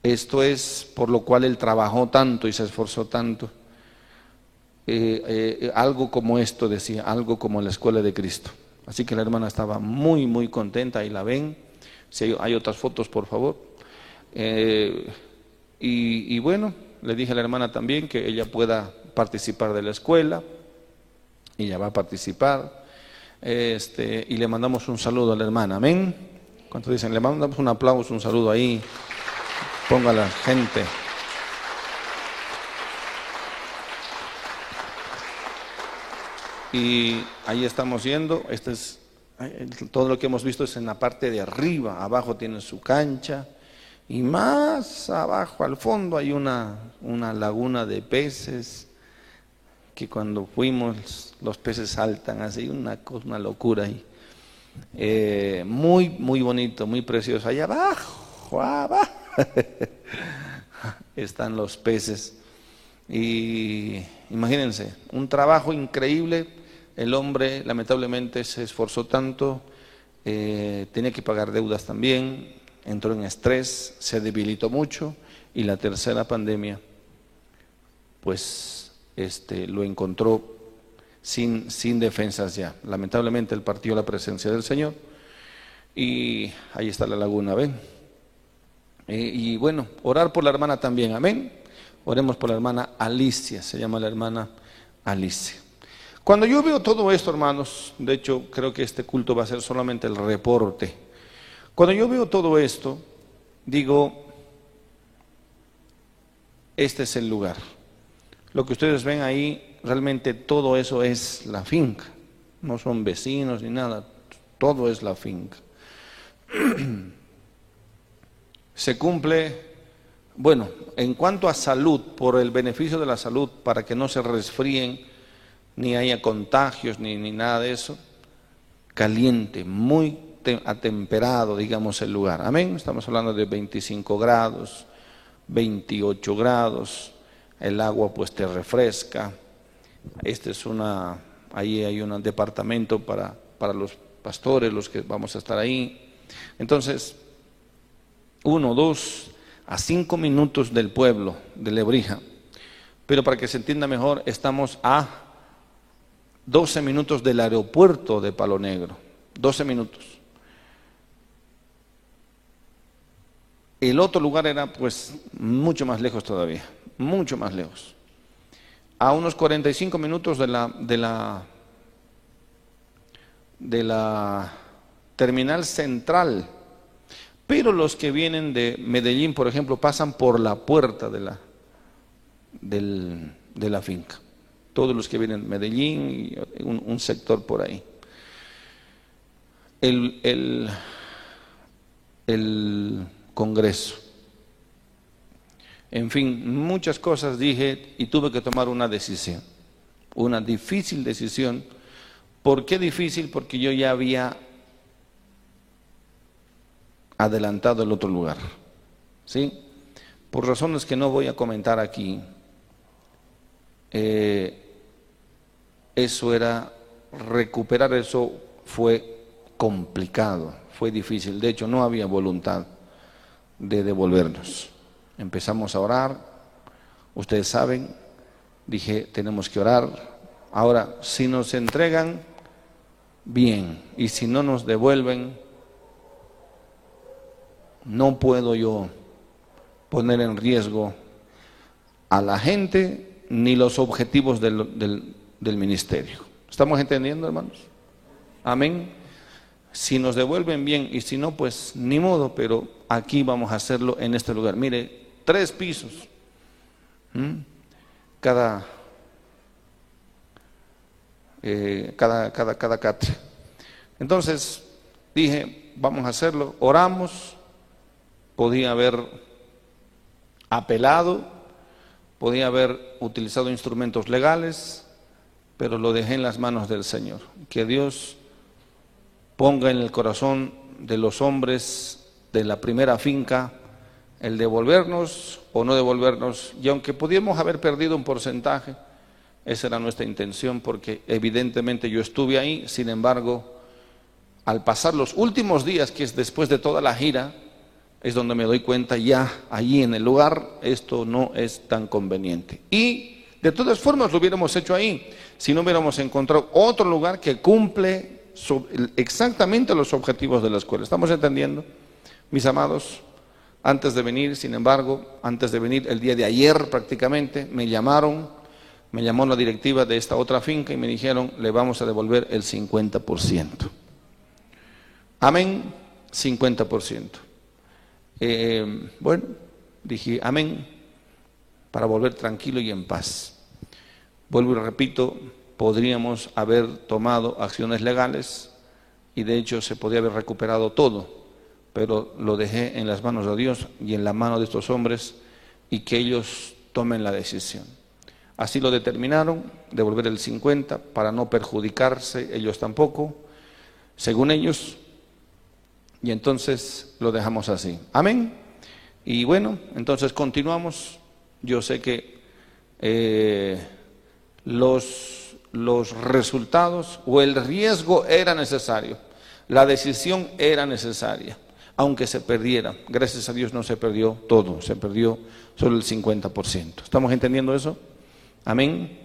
Esto es por lo cual él trabajó tanto y se esforzó tanto. Eh, eh, algo como esto, decía, algo como la escuela de Cristo. Así que la hermana estaba muy, muy contenta, y la ven. Si hay, otras fotos, por favor. Eh, y, bueno, le dije a la hermana también que ella pueda participar de la escuela. Ella va a participar. Este, y le mandamos un saludo a la hermana. Amén. ¿Cuántos dicen? Le mandamos un aplauso, un saludo ahí. Ponga la gente. Y ahí estamos yendo, este es, todo lo que hemos visto es en la parte de arriba, abajo tiene su cancha y más abajo al fondo hay una, una laguna de peces que cuando fuimos los peces saltan así, una, una locura ahí. Eh, muy, muy bonito, muy precioso. Allá abajo, abajo están los peces. Y imagínense, un trabajo increíble el hombre lamentablemente se esforzó tanto, eh, tenía que pagar deudas también, entró en estrés, se debilitó mucho y la tercera pandemia, pues este, lo encontró sin, sin defensas ya. Lamentablemente él partió la presencia del Señor y ahí está la laguna, ¿ven? Eh, y bueno, orar por la hermana también, amén. Oremos por la hermana Alicia, se llama la hermana Alicia. Cuando yo veo todo esto, hermanos, de hecho creo que este culto va a ser solamente el reporte. Cuando yo veo todo esto, digo, este es el lugar. Lo que ustedes ven ahí, realmente todo eso es la finca. No son vecinos ni nada, todo es la finca. Se cumple, bueno, en cuanto a salud, por el beneficio de la salud, para que no se resfríen, ni haya contagios, ni, ni nada de eso. Caliente, muy atemperado, digamos, el lugar. Amén. Estamos hablando de 25 grados, 28 grados. El agua pues te refresca. Este es una, ahí hay un departamento para, para los pastores, los que vamos a estar ahí. Entonces, uno, dos, a cinco minutos del pueblo de Lebrija. Pero para que se entienda mejor, estamos a 12 minutos del aeropuerto de Palo Negro, 12 minutos. El otro lugar era pues mucho más lejos todavía, mucho más lejos. A unos 45 minutos de la, de la, terminal central. Pero los que vienen de Medellín, por ejemplo, pasan por la puerta de la, de la finca todos los que vienen de Medellín y un, sector por ahí. El, el, el Congreso. En fin, muchas cosas dije y tuve que tomar una decisión, una difícil decisión. ¿Por qué difícil? Porque yo ya había adelantado el otro lugar. ¿Sí? Por razones que no voy a comentar aquí. Eh, eso era, recuperar eso fue complicado, fue difícil. De hecho, no había voluntad de devolvernos. Empezamos a orar, ustedes saben, dije, tenemos que orar. Ahora, si nos entregan, bien, y si no nos devuelven, no puedo yo poner en riesgo a la gente ni los objetivos del, del del ministerio. ¿Estamos entendiendo, hermanos? Amén. Si nos devuelven bien y si no, pues ni modo, pero aquí vamos a hacerlo en este lugar. Mire, tres pisos. Cada, eh, cada, cada, cada. Entonces dije, vamos a hacerlo. Oramos. Podía haber apelado, podía haber utilizado instrumentos legales, pero lo dejé en las manos del Señor. Que Dios ponga en el corazón de los hombres de la primera finca el devolvernos o no devolvernos. Y aunque pudiéramos haber perdido un porcentaje, esa era nuestra intención, porque evidentemente yo estuve ahí, sin embargo, al pasar los últimos días, que es después de toda la gira, es donde me doy cuenta ya allí en el lugar, esto no es tan conveniente. Y de todas formas lo hubiéramos hecho ahí si no hubiéramos encontrado otro lugar que cumple exactamente los objetivos de la escuela. ¿Estamos entendiendo? Mis amados, antes de venir, sin embargo, antes de venir el día de ayer prácticamente, me llamaron, me llamó la directiva de esta otra finca y me dijeron, le vamos a devolver el 50%. Amén, 50%. Eh, bueno, dije, amén, para volver tranquilo y en paz. Vuelvo y repito, podríamos haber tomado acciones legales y de hecho se podría haber recuperado todo, pero lo dejé en las manos de Dios y en la mano de estos hombres y que ellos tomen la decisión. Así lo determinaron, devolver el 50 para no perjudicarse ellos tampoco, según ellos, y entonces lo dejamos así. Amén. Y bueno, entonces continuamos. Yo sé que... Eh, los, los resultados o el riesgo era necesario, la decisión era necesaria, aunque se perdiera. Gracias a Dios no se perdió todo, se perdió solo el 50%. ¿Estamos entendiendo eso? Amén.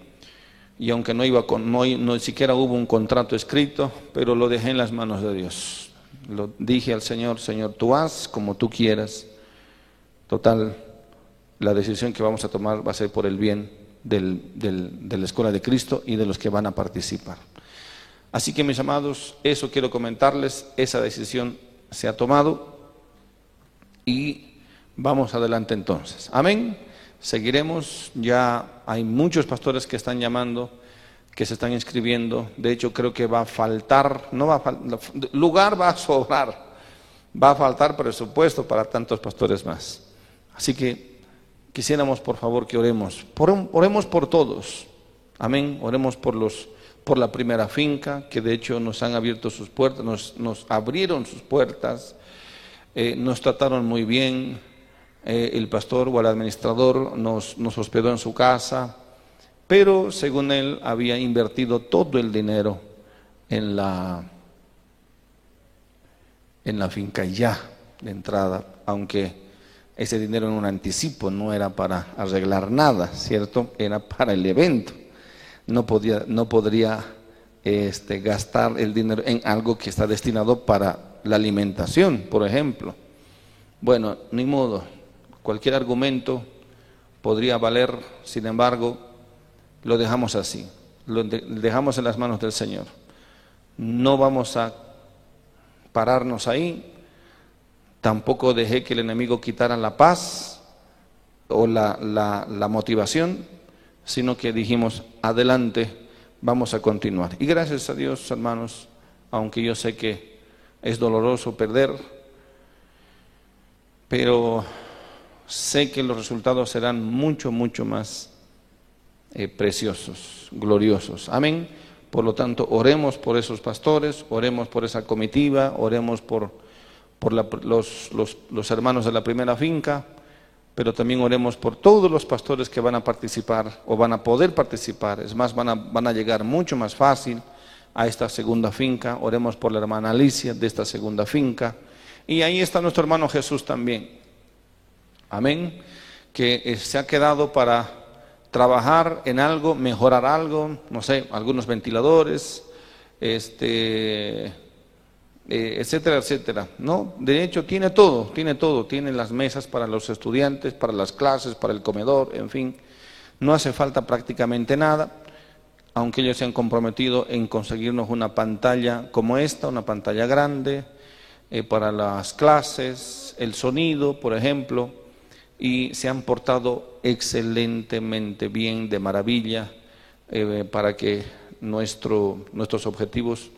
Y aunque no iba con, no, no siquiera hubo un contrato escrito, pero lo dejé en las manos de Dios. Lo dije al Señor, Señor, tú haz como tú quieras. Total, la decisión que vamos a tomar va a ser por el bien de la Escuela de Cristo y de los que van a participar. Así que mis amados, eso quiero comentarles, esa decisión se ha tomado y vamos adelante entonces. Amén. Seguiremos, ya hay muchos pastores que están llamando, que se están inscribiendo. De hecho, creo que va a faltar, no va a lugar va a sobrar, va a faltar presupuesto para tantos pastores más. Así que quisiéramos por favor que oremos. Oremos por todos. Amén. Oremos por la primera finca, que de hecho nos han abierto sus puertas, nos, abrieron sus puertas, eh, nos trataron muy bien, eh, el pastor o el administrador nos, nos hospedó en su casa, pero según él había invertido todo el dinero en la, en la finca ya de entrada, aunque ese dinero en un anticipo, no era para arreglar nada, ¿cierto? Era para el evento. No, podía, no podría este, gastar el dinero en algo que está destinado para la alimentación, por ejemplo. Bueno, ni modo, cualquier argumento podría valer, sin embargo, lo dejamos así, lo dejamos en las manos del Señor. No vamos a pararnos ahí, Tampoco dejé que el enemigo quitara la paz o la, la, motivación, sino que dijimos, adelante, vamos a continuar. Y gracias a Dios, hermanos, aunque yo sé que es doloroso perder, pero sé que los resultados serán mucho, mucho más eh, preciosos, gloriosos. Amén. Por lo tanto, oremos por esos pastores, oremos por esa comitiva, oremos por por los, los, hermanos de la primera finca, pero también oremos por todos los pastores que van a participar o van a poder participar. Es más, van a, van a llegar mucho más fácil a esta segunda finca. Oremos por la hermana Alicia de esta segunda finca. Y ahí está nuestro hermano Jesús también. Amén. Que eh, se ha quedado para trabajar en algo, mejorar algo, no sé, algunos ventiladores, este, eh, etcétera, etcétera. No, de hecho tiene todo, tiene todo, tiene las mesas para los estudiantes, para las clases, para el comedor, en fin. No hace falta prácticamente nada, aunque ellos se han comprometido en conseguirnos una pantalla como esta, una pantalla grande eh, para las clases, el sonido, por ejemplo, y se han portado excelentemente bien, de maravilla, eh, para que nuestro, nuestros objetivos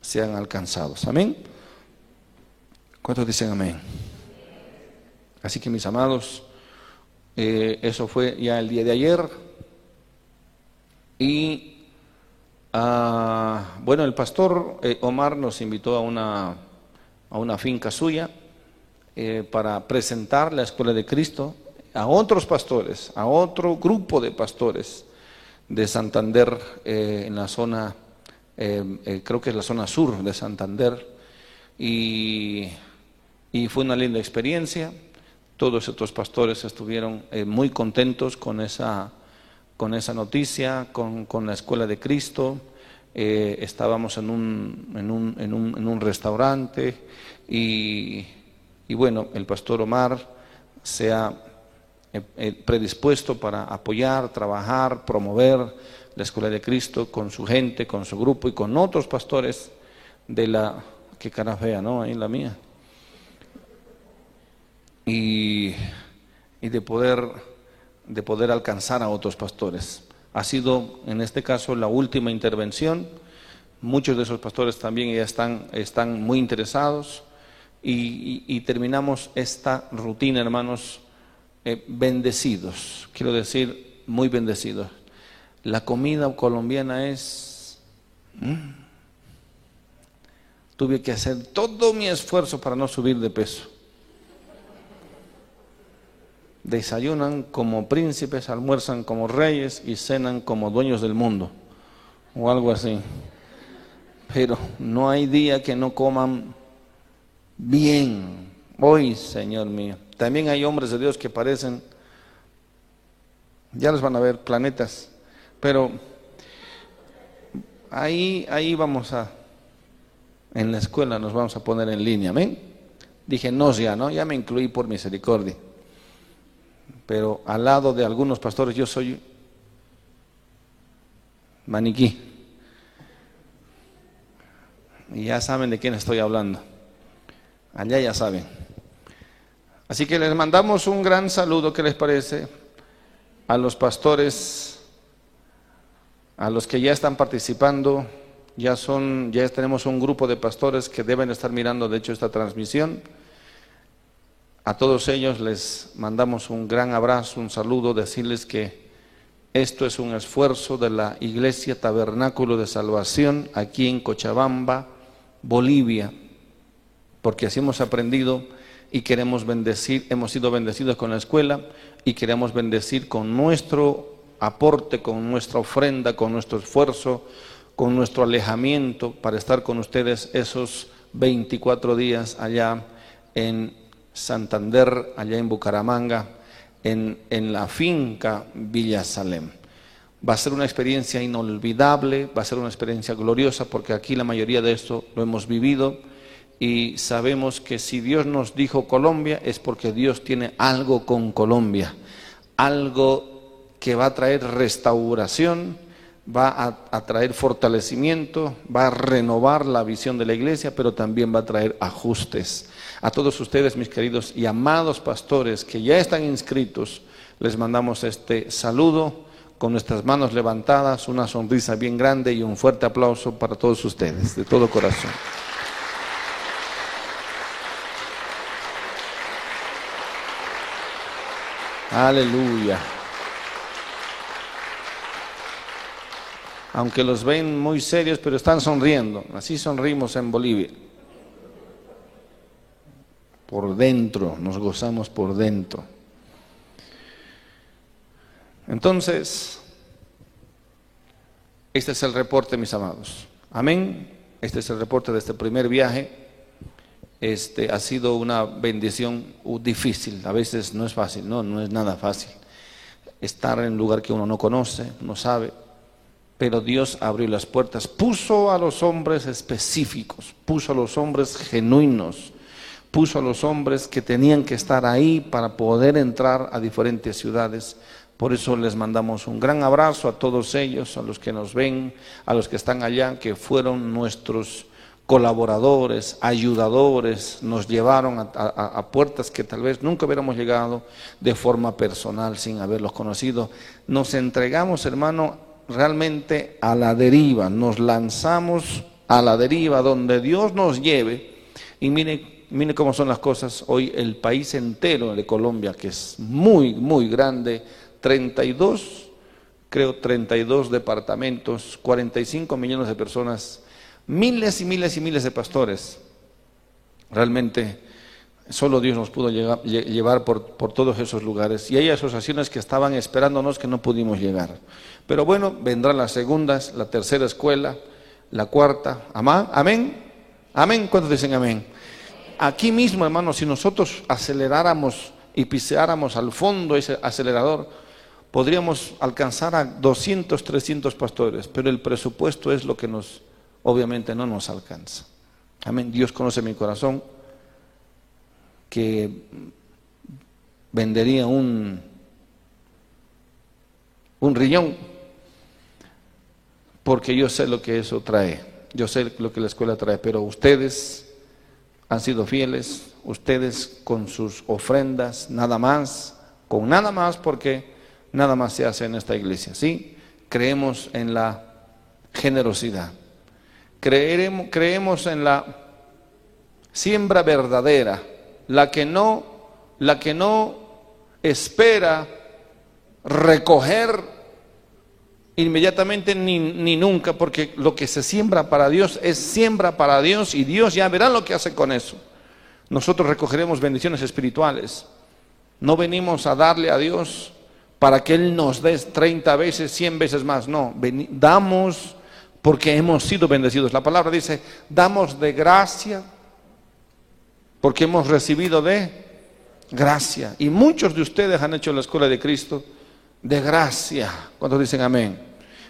sean alcanzados. Amén. ¿Cuántos dicen amén? Así que mis amados, eh, eso fue ya el día de ayer. Y ah, bueno, el pastor eh, Omar nos invitó a una, a una finca suya eh, para presentar la escuela de Cristo a otros pastores, a otro grupo de pastores de Santander en la zona eh, creo que es la zona sur de Santander, y, fue una linda experiencia. Todos estos pastores estuvieron eh, muy contentos con esa, con esa noticia, con, la escuela de Cristo. Eh, estábamos en un, en un, en un, en un restaurante y, y, bueno, el pastor Omar se ha predispuesto para apoyar, trabajar, promover la Escuela de Cristo, con su gente, con su grupo y con otros pastores de la, qué cara fea, ¿no? Ahí la mía. Y, y de, poder, de poder alcanzar a otros pastores. Ha sido, en este caso, la última intervención. Muchos de esos pastores también ya están, están muy interesados. Y, terminamos esta rutina, hermanos, eh, bendecidos. Quiero decir, muy bendecidos. La comida colombiana es... Tuve que hacer todo mi esfuerzo para no subir de peso. Desayunan como príncipes, almuerzan como reyes y cenan como dueños del mundo. o algo así. Pero no hay día que no coman bien. Hoy, Señor mío. También hay hombres de Dios que parecen, ya los van a ver, planetas. Pero ahí, ahí vamos a, en la escuela nos vamos a poner en línea, amén. Dije, no, ya, ¿no? Ya me incluí por misericordia. Pero al lado de algunos pastores yo soy maniquí. Y ya saben de quién estoy hablando. Allá ya saben. Así que les mandamos un gran saludo, ¿qué les parece? A los pastores, a los que ya están participando, ya son, ya tenemos un grupo de pastores que deben estar mirando, de hecho, esta transmisión. A todos ellos les mandamos un gran abrazo, un saludo, decirles que esto es un esfuerzo de la Iglesia Tabernáculo de Salvación aquí en Cochabamba, Bolivia, porque así hemos aprendido y queremos bendecir, hemos sido bendecidos con la escuela y queremos bendecir con nuestro aporte, con nuestra ofrenda, con nuestro esfuerzo, con nuestro alejamiento para estar con ustedes esos 24 días allá en Santander, allá en Bucaramanga, en, en la finca Villa Salem. Va a ser una experiencia inolvidable, va a ser una experiencia gloriosa porque aquí la mayoría de esto lo hemos vivido y sabemos que si Dios nos dijo Colombia es porque Dios tiene algo con Colombia, algo que va a traer restauración, va a, traer fortalecimiento, va a renovar la visión de la iglesia, pero también va a traer ajustes. A todos ustedes, mis queridos y amados pastores que ya están inscritos, les mandamos este saludo con nuestras manos levantadas, una sonrisa bien grande y un fuerte aplauso para todos ustedes, de todo corazón. Aleluya. Aunque los ven muy serios, pero están sonriendo. Así sonrimos en Bolivia. Por dentro, nos gozamos por dentro. Entonces, este es el reporte, mis amados. Amén. Este es el reporte de este primer viaje. Este ha sido una bendición difícil. A veces no es fácil, no, no es nada fácil. Estar en un lugar que uno no conoce, no sabe pero Dios abrió las puertas, puso a los hombres específicos, puso a los hombres genuinos, puso a los hombres que tenían que estar ahí para poder entrar a diferentes ciudades. Por eso les mandamos un gran abrazo a todos ellos, a los que nos ven, a los que están allá, que fueron nuestros colaboradores, ayudadores, nos llevaron a, puertas que tal vez nunca hubiéramos llegado de forma personal sin haberlos conocido. Nos entregamos, hermano, realmente a la deriva, nos lanzamos a la deriva donde Dios nos lleve. Y mire, mire cómo son las cosas hoy el país entero de Colombia, que es muy, muy grande, 32, creo 32 departamentos, 45 millones de personas, miles y miles y miles de pastores. Realmente Solo Dios nos pudo llevar por, todos esos lugares. Y hay asociaciones que estaban esperándonos que no pudimos llegar. Pero bueno, vendrán las segundas, la tercera escuela, la cuarta. Amén. Amén. ¿Cuántos dicen amén? Aquí mismo, hermanos, si nosotros aceleráramos y pisáramos al fondo ese acelerador, podríamos alcanzar a 200, 300 pastores. Pero el presupuesto es lo que nos, obviamente, no nos alcanza. Amén. Dios conoce mi corazón que vendería un, un riñón, porque yo sé lo que eso trae, yo sé lo que la escuela trae, pero ustedes han sido fieles, ustedes con sus ofrendas, nada más, con nada más, porque nada más se hace en esta iglesia, ¿sí? Creemos en la generosidad, creemos, creemos en la siembra verdadera, la que no, la que no espera recoger inmediatamente ni, ni, nunca, porque lo que se siembra para Dios es siembra para Dios y Dios ya verá lo que hace con eso. Nosotros recogeremos bendiciones espirituales. No venimos a darle a Dios para que Él nos dé 30 veces, 100 veces más. No, damos porque hemos sido bendecidos. La palabra dice, damos de gracia porque hemos recibido de gracia. Y muchos de ustedes han hecho la escuela de Cristo de gracia. cuando dicen amén?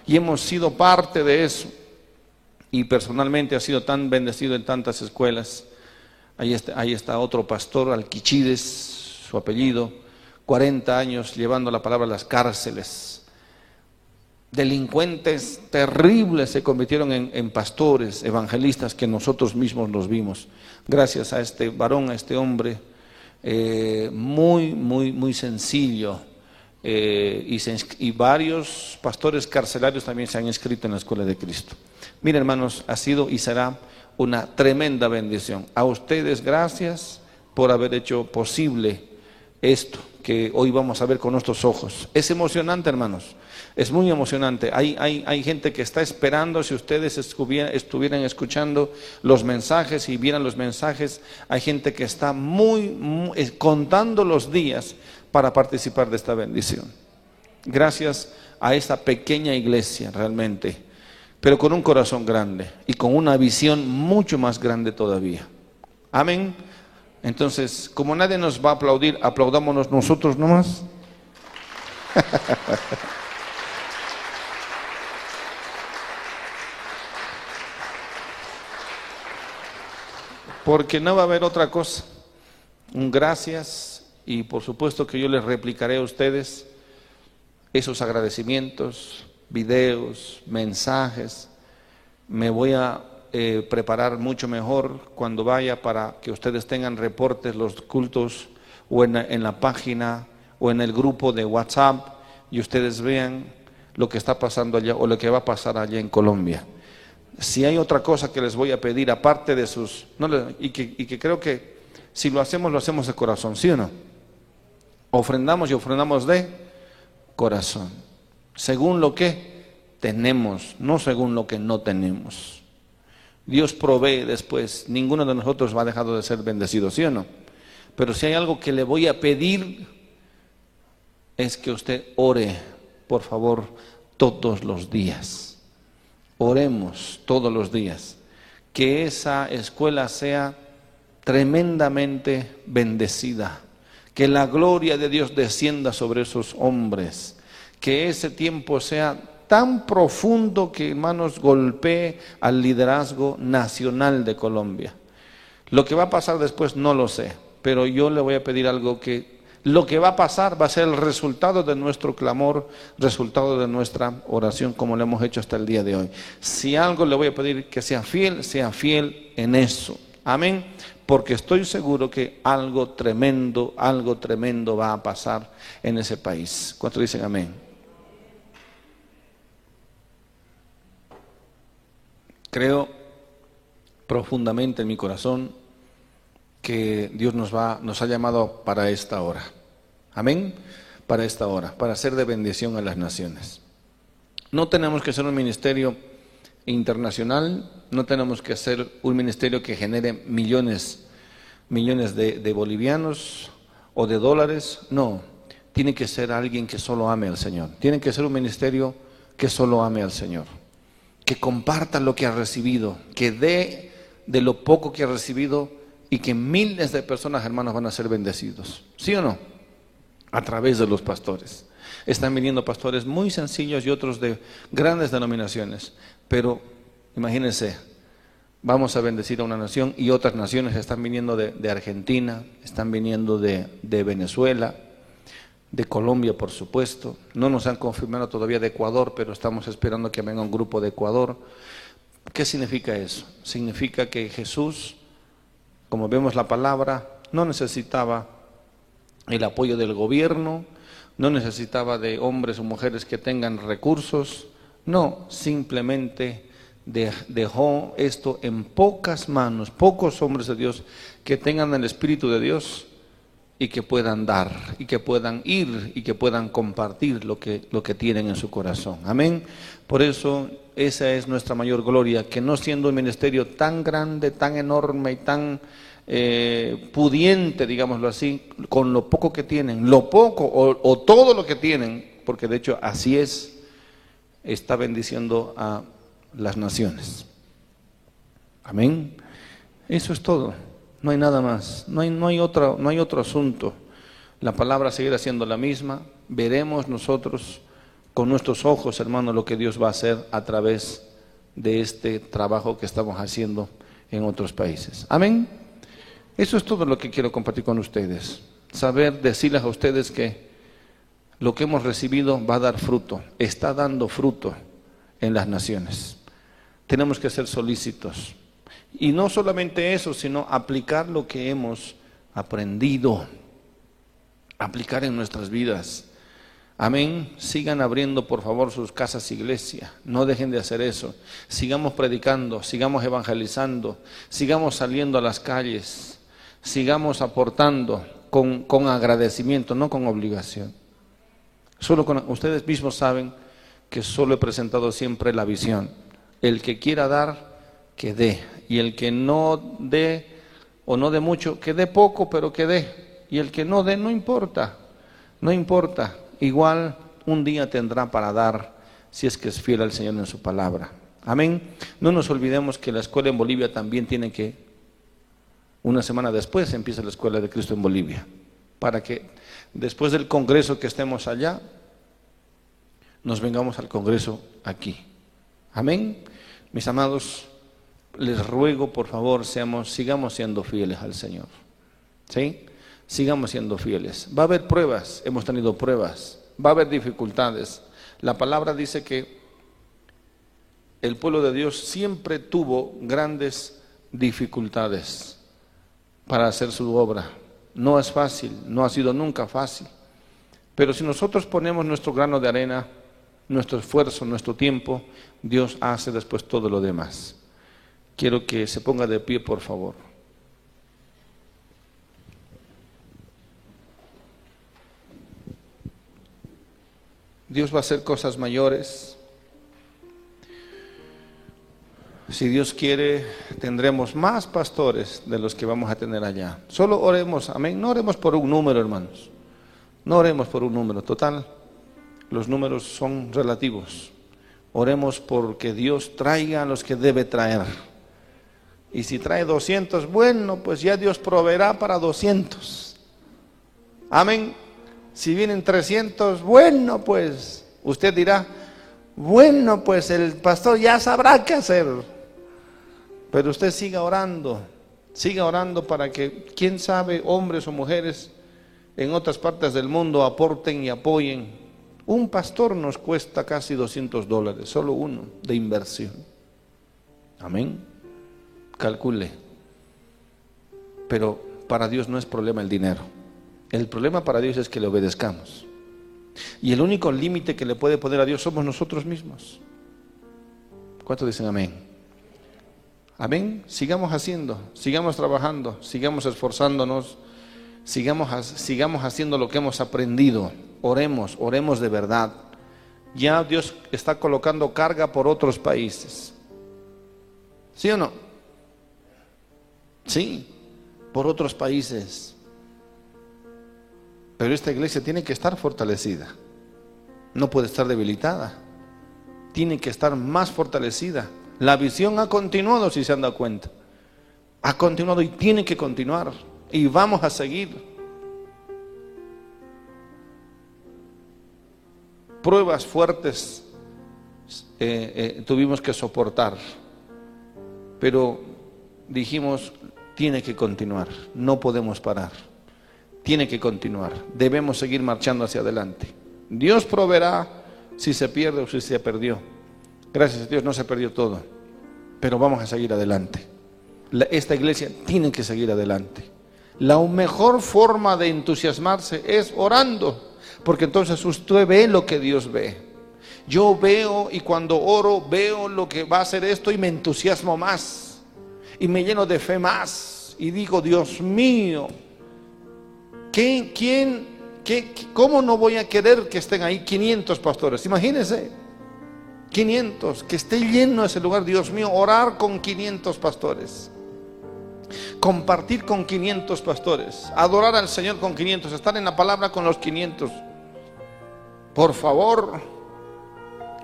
Y hemos sido parte de eso. Y personalmente ha sido tan bendecido en tantas escuelas. Ahí está, ahí está otro pastor, Alquichides, su apellido, 40 años llevando la palabra a las cárceles. Delincuentes terribles se convirtieron en, pastores, evangelistas que nosotros mismos los vimos. Gracias a este varón, a este hombre, eh, muy, muy, muy sencillo, eh, y, varios pastores carcelarios también se han inscrito en la escuela de Cristo. Miren hermanos, ha sido y será una tremenda bendición. A ustedes gracias por haber hecho posible esto que hoy vamos a ver con nuestros ojos. Es emocionante hermanos, es muy emocionante. Hay, hay, hay gente que está esperando, si ustedes estuvieran, escuchando los mensajes y vieran los mensajes, hay gente que está muy contando los días para participar de esta bendición. Gracias a esta pequeña iglesia realmente, pero con un corazón grande y con una visión mucho más grande todavía. Amén. Entonces, como nadie nos va a aplaudir, aplaudámonos nosotros nomás. Porque no va a haber otra cosa. Un gracias y por supuesto que yo les replicaré a ustedes esos agradecimientos, videos, mensajes. Me voy a eh, preparar mucho mejor cuando vaya para que ustedes tengan reportes, los cultos o en, en la página o en el grupo de WhatsApp y ustedes vean lo que está pasando allá o lo que va a pasar allá en Colombia. Si hay otra cosa que les voy a pedir, aparte de sus... No, y, que, y que creo que si lo hacemos, lo hacemos de corazón, ¿sí o no? Ofrendamos y ofrendamos de corazón, según lo que tenemos, no según lo que no tenemos. Dios provee después, ninguno de nosotros va a dejar de ser bendecido, ¿sí o no? Pero si hay algo que le voy a pedir, es que usted ore, por favor, todos los días. Oremos todos los días. Que esa escuela sea tremendamente bendecida que la gloria de Dios descienda sobre esos hombres, que ese tiempo sea tan profundo que, hermanos, golpee al liderazgo nacional de Colombia. Lo que va a pasar después no lo sé, pero yo le voy a pedir algo que lo que va a pasar va a ser el resultado de nuestro clamor, resultado de nuestra oración, como lo hemos hecho hasta el día de hoy. Si algo le voy a pedir que sea fiel, sea fiel en eso. Amén porque estoy seguro que algo tremendo, algo tremendo va a pasar en ese país. ¿Cuántos dicen amén? Creo profundamente en mi corazón que Dios nos va nos ha llamado para esta hora. Amén. Para esta hora, para ser de bendición a las naciones. No tenemos que ser un ministerio internacional, no tenemos que hacer un ministerio que genere millones, millones de, bolivianos o de dólares, no, tiene que ser alguien que solo ame al Señor, tiene que ser un ministerio que solo ame al Señor, que comparta lo que ha recibido, que dé de lo poco que ha recibido y que miles de personas, hermanos, van a ser bendecidos, ¿sí o no? A través de los pastores. Están viniendo pastores muy sencillos y otros de grandes denominaciones, pero imagínense, vamos a bendecir a una nación y otras naciones están viniendo de, Argentina, están viniendo de, Venezuela, de Colombia, por supuesto. No nos han confirmado todavía de Ecuador, pero estamos esperando que venga un grupo de Ecuador. ¿Qué significa eso? Significa que Jesús, como vemos la palabra, no necesitaba el apoyo del gobierno, no necesitaba de hombres o mujeres que tengan recursos, no, simplemente dejó esto en pocas manos, pocos hombres de Dios que tengan el Espíritu de Dios y que puedan dar, y que puedan ir, y que puedan compartir lo que, lo que tienen en su corazón. Amén. Por eso esa es nuestra mayor gloria, que no siendo un ministerio tan grande, tan enorme y tan eh, pudiente, digámoslo así, con lo poco que tienen, lo poco o todo lo que tienen, porque de hecho así es, está bendiciendo a las naciones. Amén. Eso es todo. No hay nada más. No hay, no hay, no hay otro asunto. La palabra seguirá siendo la misma. Veremos nosotros con nuestros ojos, hermano, lo que Dios va a hacer a través de este trabajo que estamos haciendo en otros países. Amén. Eso es todo lo que quiero compartir con ustedes. Saber decirles a ustedes que lo que hemos recibido va a dar fruto, está dando fruto en las naciones. Tenemos que ser solícitos. Y no solamente eso, sino aplicar lo que hemos aprendido, aplicar en nuestras vidas. Amén. Sigan abriendo, por favor, sus casas iglesia. No dejen de hacer eso. Sigamos predicando, sigamos evangelizando, sigamos saliendo a las calles, sigamos aportando con, con agradecimiento, no con obligación. Solo con, ustedes mismos saben que solo he presentado siempre la visión. El que quiera dar, que dé. Y el que no dé o no dé mucho, que dé poco, pero que dé. Y el que no dé, no importa. No importa. Igual un día tendrá para dar si es que es fiel al Señor en su palabra. Amén. No nos olvidemos que la escuela en Bolivia también tiene que, una semana después empieza la escuela de Cristo en Bolivia, para que después del Congreso que estemos allá, nos vengamos al Congreso aquí. Amén. Mis amados, les ruego por favor, seamos, sigamos siendo fieles al Señor. ¿Sí? Sigamos siendo fieles. Va a haber pruebas, hemos tenido pruebas, va a haber dificultades. La palabra dice que el pueblo de Dios siempre tuvo grandes dificultades para hacer su obra. No es fácil, no ha sido nunca fácil. Pero si nosotros ponemos nuestro grano de arena, nuestro esfuerzo, nuestro tiempo, Dios hace después todo lo demás. Quiero que se ponga de pie, por favor. Dios va a hacer cosas mayores. Si Dios quiere, tendremos más pastores de los que vamos a tener allá. Solo oremos, amén. No oremos por un número, hermanos. No oremos por un número. Total, los números son relativos. Oremos porque Dios traiga a los que debe traer. Y si trae 200, bueno, pues ya Dios proveerá para 200. Amén. Si vienen 300, bueno, pues usted dirá, bueno, pues el pastor ya sabrá qué hacer. Pero usted siga orando, siga orando para que, quién sabe, hombres o mujeres en otras partes del mundo aporten y apoyen. Un pastor nos cuesta casi 200 dólares, solo uno, de inversión. Amén. Calcule. Pero para Dios no es problema el dinero. El problema para Dios es que le obedezcamos. Y el único límite que le puede poner a Dios somos nosotros mismos. ¿Cuántos dicen amén? Amén. Sigamos haciendo, sigamos trabajando, sigamos esforzándonos, sigamos, sigamos haciendo lo que hemos aprendido. Oremos, oremos de verdad. Ya Dios está colocando carga por otros países. ¿Sí o no? Sí, por otros países. Pero esta iglesia tiene que estar fortalecida. No puede estar debilitada. Tiene que estar más fortalecida la visión ha continuado, si se han dado cuenta. Ha continuado y tiene que continuar. Y vamos a seguir. Pruebas fuertes eh, eh, tuvimos que soportar. Pero dijimos, tiene que continuar. No podemos parar. Tiene que continuar. Debemos seguir marchando hacia adelante. Dios proveerá si se pierde o si se perdió. Gracias a Dios no se perdió todo, pero vamos a seguir adelante. esta iglesia tiene que seguir adelante. La mejor forma de entusiasmarse es orando, porque entonces usted ve lo que Dios ve. Yo veo y cuando oro veo lo que va a hacer esto y me entusiasmo más y me lleno de fe más y digo, Dios mío, ¿quién, quién, qué, ¿cómo no voy a querer que estén ahí 500 pastores? Imagínense. 500, que esté lleno ese lugar, Dios mío, orar con 500 pastores, compartir con 500 pastores, adorar al Señor con 500, estar en la palabra con los 500. Por favor,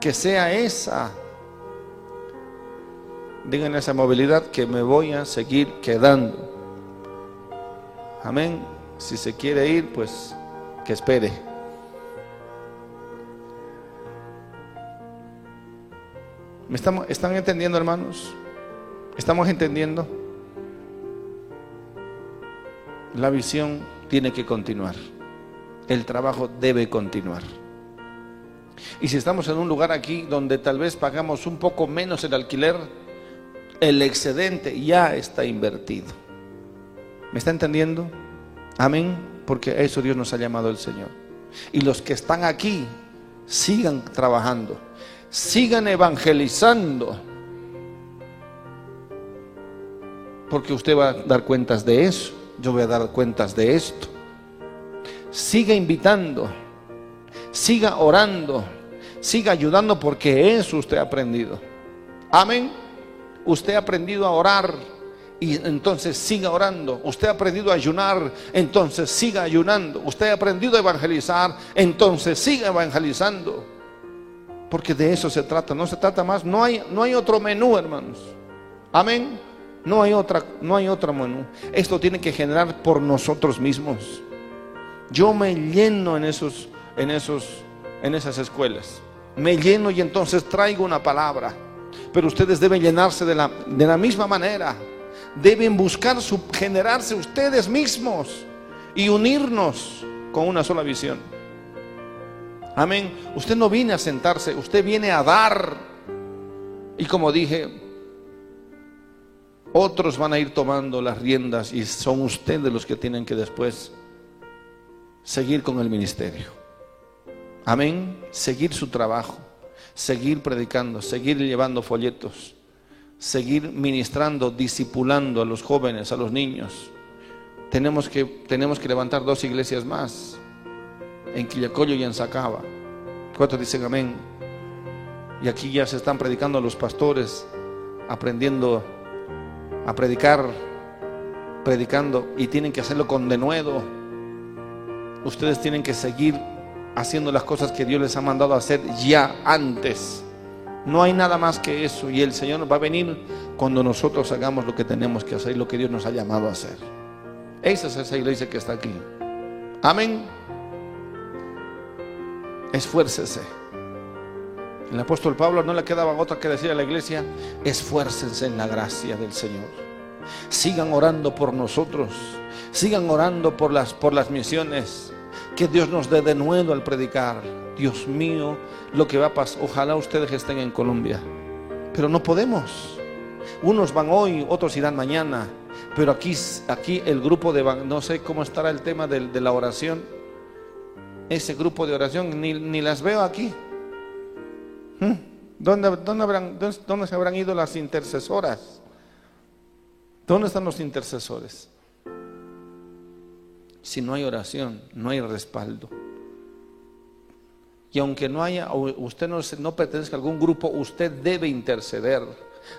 que sea esa Díganle a esa movilidad que me voy a seguir quedando. Amén. Si se quiere ir, pues que espere. ¿Me estamos, ¿Están entendiendo, hermanos? ¿Estamos entendiendo? La visión tiene que continuar. El trabajo debe continuar. Y si estamos en un lugar aquí donde tal vez pagamos un poco menos el alquiler, el excedente ya está invertido. ¿Me está entendiendo? Amén. Porque a eso Dios nos ha llamado el Señor. Y los que están aquí, sigan trabajando, sigan evangelizando. Porque usted va a dar cuentas de eso, yo voy a dar cuentas de esto. Siga invitando, siga orando, siga ayudando porque eso usted ha aprendido. Amén. Usted ha aprendido a orar y entonces siga orando. Usted ha aprendido a ayunar, entonces siga ayunando. Usted ha aprendido a evangelizar, entonces siga evangelizando. Porque de eso se trata, no se trata más, no hay, no hay otro menú, hermanos. Amén. No hay otra, no hay otro menú. Esto tiene que generar por nosotros mismos. Yo me lleno en esos, en esos, en esas escuelas. Me lleno y entonces traigo una palabra. Pero ustedes deben llenarse de la, de la misma manera deben buscar generarse ustedes mismos y unirnos con una sola visión. Amén. Usted no viene a sentarse, usted viene a dar. Y como dije, otros van a ir tomando las riendas y son ustedes los que tienen que después seguir con el ministerio. Amén. Seguir su trabajo, seguir predicando, seguir llevando folletos seguir ministrando, discipulando a los jóvenes, a los niños. Tenemos que, tenemos que levantar dos iglesias más, en Quillacollo y en Sacaba. ¿Cuántos dicen amén? Y aquí ya se están predicando los pastores, aprendiendo a predicar, predicando, y tienen que hacerlo con denuedo. Ustedes tienen que seguir haciendo las cosas que Dios les ha mandado a hacer ya antes. No hay nada más que eso. Y el Señor va a venir cuando nosotros hagamos lo que tenemos que hacer lo que Dios nos ha llamado a hacer. Esa es esa iglesia que está aquí. Amén. Esfuércese. El apóstol Pablo no le quedaba otra que decir a la iglesia, esfuércense en la gracia del Señor. Sigan orando por nosotros. Sigan orando por las, por las misiones. Que Dios nos dé de nuevo al predicar. Dios mío, lo que va a pasar. Ojalá ustedes estén en Colombia, pero no podemos. Unos van hoy, otros irán mañana, pero aquí, aquí el grupo de, no sé cómo estará el tema de, la oración, ese grupo de oración, ni, las veo aquí. ¿Mm? ¿Dónde, dónde, habrán, ¿Dónde se habrán ido las intercesoras? ¿Dónde están los intercesores? Si no hay oración, no hay respaldo. Y aunque no haya, usted no, no pertenezca a algún grupo, usted debe interceder,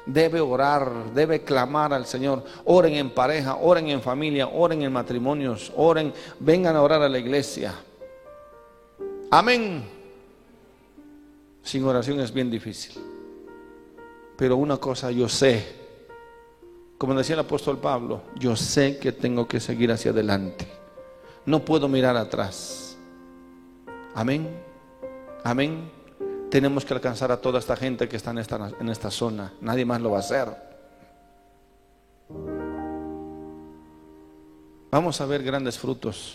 debe orar, debe clamar al Señor. Oren en pareja, oren en familia, oren en matrimonios, oren, vengan a orar a la iglesia. Amén. Sin oración es bien difícil. Pero una cosa yo sé, como decía el apóstol Pablo, yo sé que tengo que seguir hacia adelante. No puedo mirar atrás. Amén. Amén. Tenemos que alcanzar a toda esta gente que está en esta, en esta zona. Nadie más lo va a hacer. Vamos a ver grandes frutos.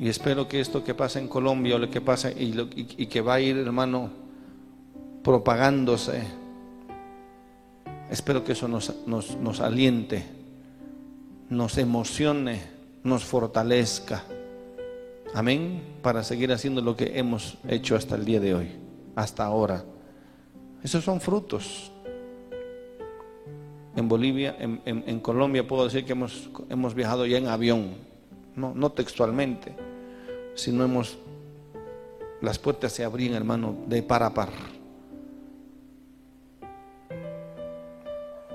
Y espero que esto que pasa en Colombia lo que pasa y, que va a ir, hermano, propagándose, espero que eso nos, nos aliente, nos emocione, nos fortalezca. Amén. Para seguir haciendo lo que hemos hecho hasta el día de hoy, hasta ahora. Esos son frutos. En Bolivia, en, Colombia puedo decir que hemos, hemos viajado ya en avión, no, no textualmente, sino hemos, las puertas se abrían, hermano, de par a par.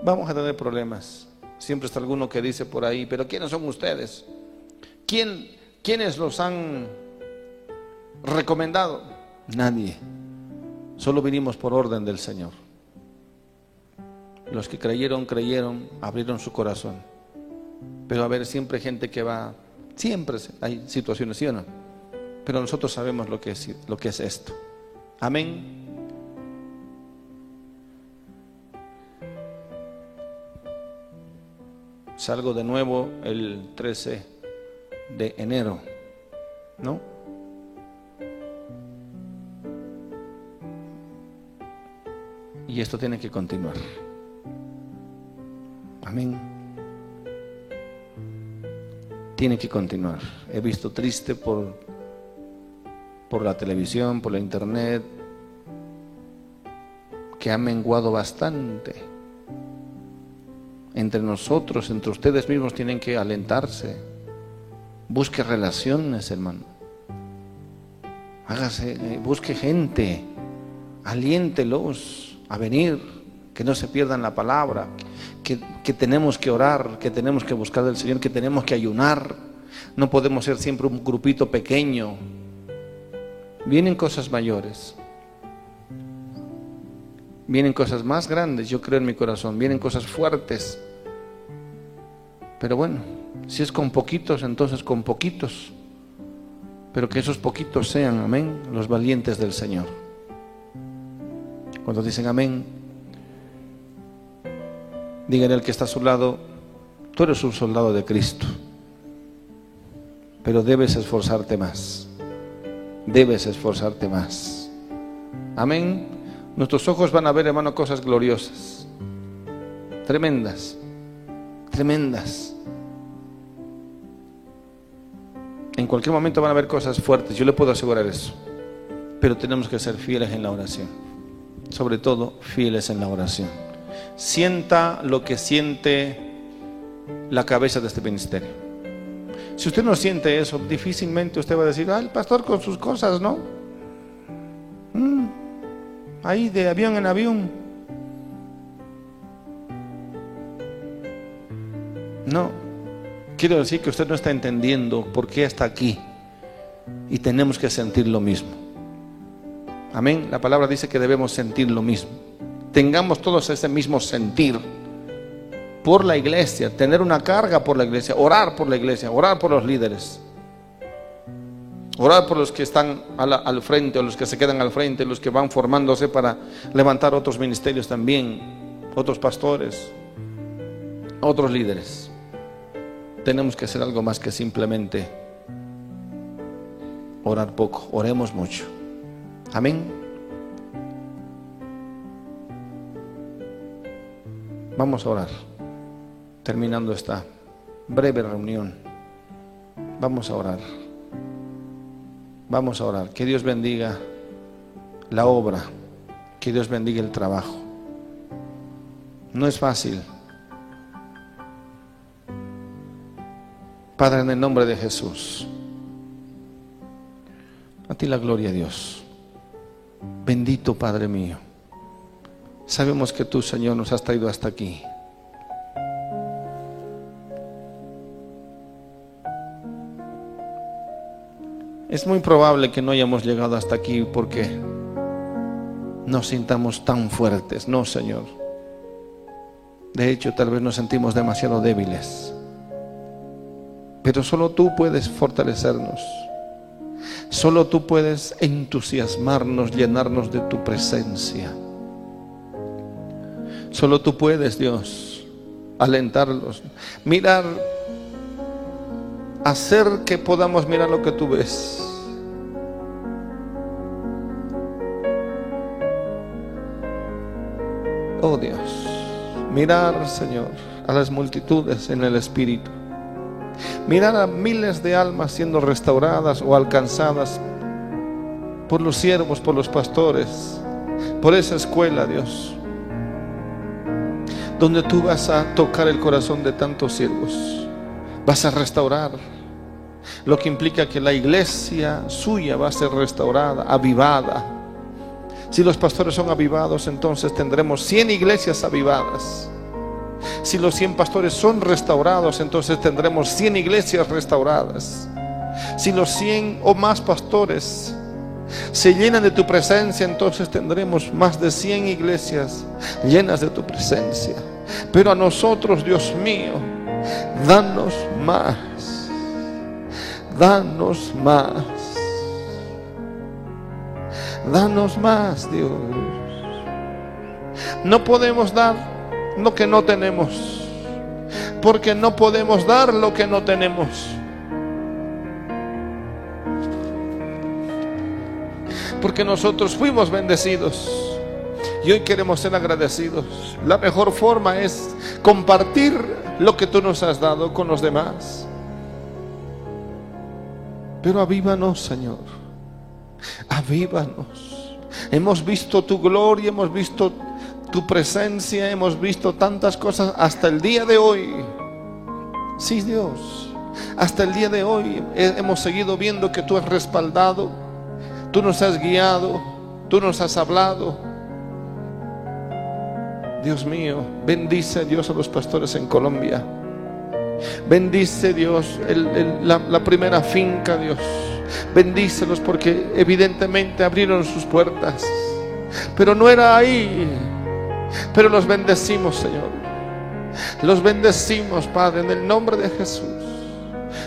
Vamos a tener problemas. Siempre está alguno que dice por ahí, pero ¿quiénes son ustedes? ¿Quién, ¿Quiénes los han recomendado? Nadie. Solo vinimos por orden del Señor. Los que creyeron, creyeron, abrieron su corazón. Pero a ver, siempre gente que va, siempre hay situaciones, ¿sí o no? Pero nosotros sabemos lo que es, lo que es esto. Amén. Salgo de nuevo el 13 de enero, ¿no? Y esto tiene que continuar. Amén. Tiene que continuar. He visto triste por, por la televisión, por la internet, que ha menguado bastante. Entre nosotros, entre ustedes mismos tienen que alentarse. Busque relaciones, hermano. Hágase, eh, busque gente. Aliéntelos a venir, que no se pierdan la palabra, que, que tenemos que orar, que tenemos que buscar del Señor, que tenemos que ayunar. No podemos ser siempre un grupito pequeño. Vienen cosas mayores. Vienen cosas más grandes, yo creo en mi corazón. Vienen cosas fuertes. Pero bueno, si es con poquitos, entonces con poquitos. Pero que esos poquitos sean, amén, los valientes del Señor. Cuando dicen amén, díganle al que está a su lado, tú eres un soldado de Cristo, pero debes esforzarte más. Debes esforzarte más. Amén. Nuestros ojos van a ver, hermano, cosas gloriosas, tremendas, tremendas. En cualquier momento van a haber cosas fuertes, yo le puedo asegurar eso. Pero tenemos que ser fieles en la oración. Sobre todo, fieles en la oración. Sienta lo que siente la cabeza de este ministerio. Si usted no siente eso, difícilmente usted va a decir, ah, el pastor con sus cosas, ¿no? Mm, ahí de avión en avión. No, quiero decir que usted no está entendiendo por qué está aquí y tenemos que sentir lo mismo. Amén. La palabra dice que debemos sentir lo mismo. Tengamos todos ese mismo sentir por la iglesia, tener una carga por la iglesia, orar por la iglesia, orar por los líderes. Orar por los que están al, frente, o los que se quedan al frente, los que van formándose para levantar otros ministerios también, otros pastores, otros líderes. Tenemos que hacer algo más que simplemente orar poco, oremos mucho. Amén. Vamos a orar, terminando esta breve reunión. Vamos a orar. Vamos a orar. Que Dios bendiga la obra. Que Dios bendiga el trabajo. No es fácil. Padre, en el nombre de Jesús. A ti la gloria, Dios. Bendito Padre mío. Sabemos que tú, Señor, nos has traído hasta aquí. Es muy probable que no hayamos llegado hasta aquí porque nos sintamos tan fuertes. No, Señor. De hecho, tal vez nos sentimos demasiado débiles. Pero solo tú puedes fortalecernos. Solo tú puedes entusiasmarnos, llenarnos de tu presencia. Solo tú puedes, Dios, alentarlos. Mirar, hacer que podamos mirar lo que tú ves. Oh Dios, mirar, Señor, a las multitudes en el Espíritu. Mirar a miles de almas siendo restauradas o alcanzadas por los siervos, por los pastores, por esa escuela, Dios, donde tú vas a tocar el corazón de tantos siervos, vas a restaurar, lo que implica que la iglesia suya va a ser restaurada, avivada si los pastores son avivados, entonces tendremos 100 iglesias avivadas. Si los 100 pastores son restaurados, entonces tendremos 100 iglesias restauradas. Si los 100 o más pastores se llenan de tu presencia, entonces tendremos más de 100 iglesias llenas de tu presencia. Pero a nosotros, Dios mío, danos más. Danos más. Danos más, Dios. No podemos dar lo que no tenemos. Porque no podemos dar lo que no tenemos. Porque nosotros fuimos bendecidos. Y hoy queremos ser agradecidos. La mejor forma es compartir lo que tú nos has dado con los demás. Pero avívanos, Señor. Avívanos. Hemos visto tu gloria, hemos visto tu presencia, hemos visto tantas cosas hasta el día de hoy. Sí, Dios. Hasta el día de hoy hemos seguido viendo que tú has respaldado, tú nos has guiado, tú nos has hablado. Dios mío, bendice Dios a los pastores en Colombia. Bendice Dios la, la primera finca, Dios. Bendícelos porque evidentemente abrieron sus puertas. Pero no era ahí. Pero los bendecimos, Señor. Los bendecimos, Padre, en el nombre de Jesús.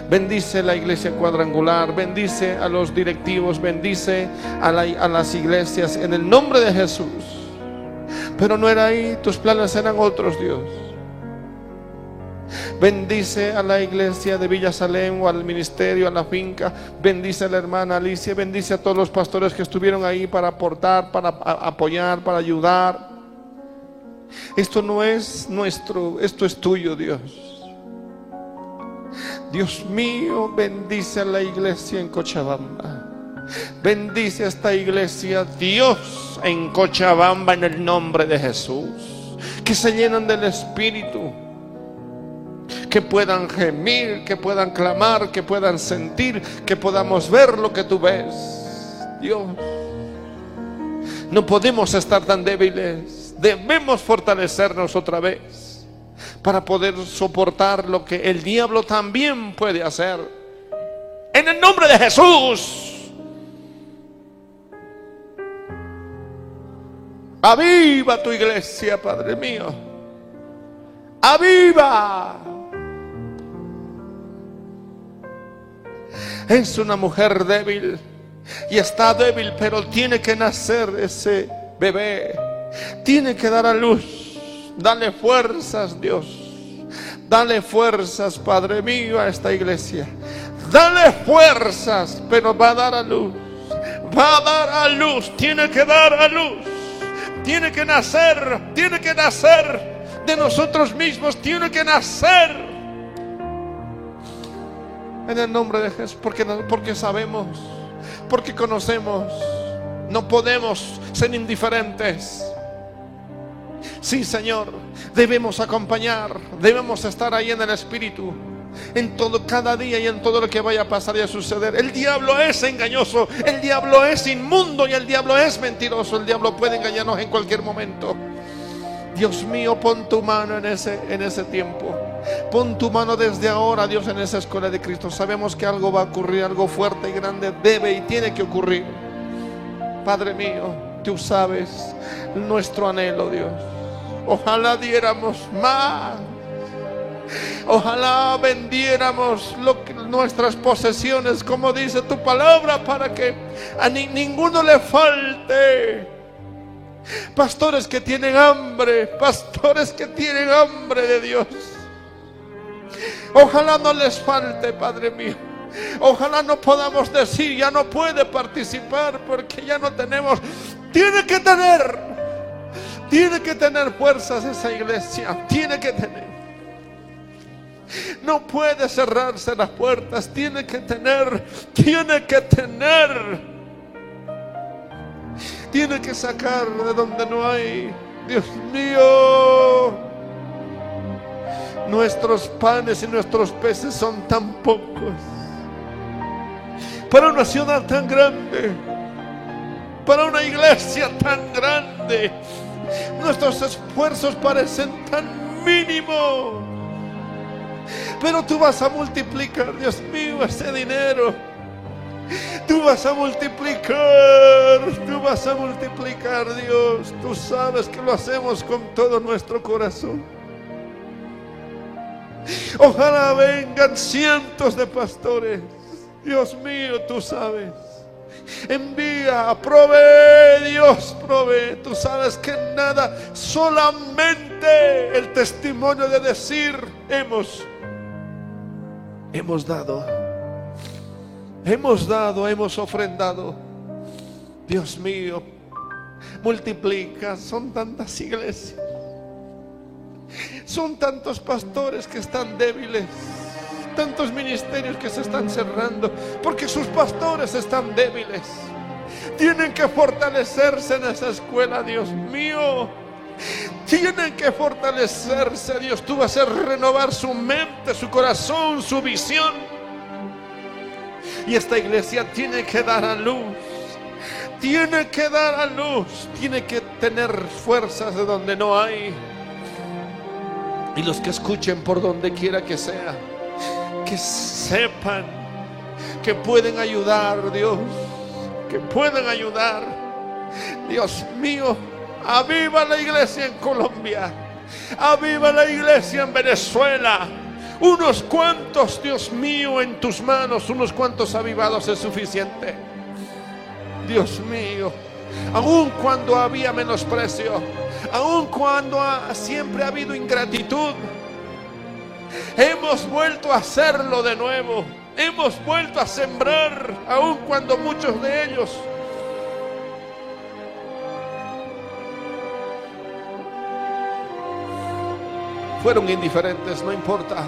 Bendice la iglesia cuadrangular, bendice a los directivos, bendice a, las iglesias en el nombre de Jesús. Pero no era ahí, tus planes eran otros, Dios. Bendice a la iglesia de Villa Salem o al ministerio, a la finca. Bendice a la hermana Alicia. Bendice a todos los pastores que estuvieron ahí para aportar, para apoyar, para ayudar. Esto no es nuestro, esto es tuyo, Dios. Dios mío, bendice a la iglesia en Cochabamba. Bendice a esta iglesia, Dios, en Cochabamba, en el nombre de Jesús. Que se llenan del Espíritu que puedan gemir, que puedan clamar, que puedan sentir, que podamos ver lo que tú ves. Dios, no podemos estar tan débiles, debemos fortalecernos otra vez para poder soportar lo que el diablo también puede hacer. En el nombre de Jesús. Aviva tu iglesia, Padre mío. Aviva. Es una mujer débil y está débil, pero tiene que nacer ese bebé. Tiene que dar a luz. Dale fuerzas, Dios. Dale fuerzas, Padre mío, a esta iglesia. Dale fuerzas, pero va a dar a luz. Va a dar a luz. Tiene que dar a luz. Tiene que nacer. Tiene que nacer de nosotros mismos. Tiene que nacer en el nombre de Jesús, porque, porque sabemos, porque conocemos, no podemos ser indiferentes. Sí, Señor, debemos acompañar, debemos estar ahí en el Espíritu, en todo, cada día y en todo lo que vaya a pasar y a suceder. El diablo es engañoso, el diablo es inmundo y el diablo es mentiroso. El diablo puede engañarnos en cualquier momento. Dios mío, pon tu mano en ese, en ese tiempo. Pon tu mano desde ahora, Dios, en esa escuela de Cristo. Sabemos que algo va a ocurrir, algo fuerte y grande debe y tiene que ocurrir. Padre mío, tú sabes nuestro anhelo, Dios. Ojalá diéramos más. Ojalá vendiéramos nuestras posesiones, como dice tu palabra, para que a ninguno le falte. Pastores que tienen hambre, pastores que tienen hambre de Dios. Ojalá no les falte, Padre mío. Ojalá no podamos decir, ya no puede participar porque ya no tenemos. Tiene que tener, tiene que tener fuerzas esa iglesia, tiene que tener. No puede cerrarse las puertas, tiene que tener, tiene que tener tiene que sacar de donde no hay. Dios mío, nuestros panes y nuestros peces son tan pocos. Para una ciudad tan grande, para una iglesia tan grande, nuestros esfuerzos parecen tan mínimos. Pero tú vas a multiplicar, Dios mío, ese dinero Tú vas a multiplicar, tú vas a multiplicar, Dios. Tú sabes que lo hacemos con todo nuestro corazón. Ojalá vengan cientos de pastores. Dios mío, tú sabes. Envía, provee, Dios, provee. Tú sabes que nada, solamente el testimonio de decir, hemos, hemos dado, hemos dado, hemos ofrendado. Dios mío, multiplica, son tantas iglesias. Son tantos pastores que están débiles, tantos ministerios que se están cerrando, porque sus pastores están débiles. Tienen que fortalecerse en esa escuela, Dios mío. Tienen que fortalecerse, Dios. Tú vas a renovar su mente, su corazón, su visión. Y esta iglesia tiene que dar a luz. Tiene que dar a luz. Tiene que tener fuerzas de donde no hay. Y los que escuchen por donde quiera que sea, que sepan que pueden ayudar, Dios, que pueden ayudar. Dios mío, aviva la iglesia en Colombia, aviva la iglesia en Venezuela. Unos cuantos, Dios mío, en tus manos, unos cuantos avivados es suficiente. Dios mío, aun cuando había menosprecio, aun cuando siempre ha habido ingratitud, hemos vuelto a hacerlo de nuevo. Hemos vuelto a sembrar, aun cuando muchos de ellos fueron indiferentes, no importa.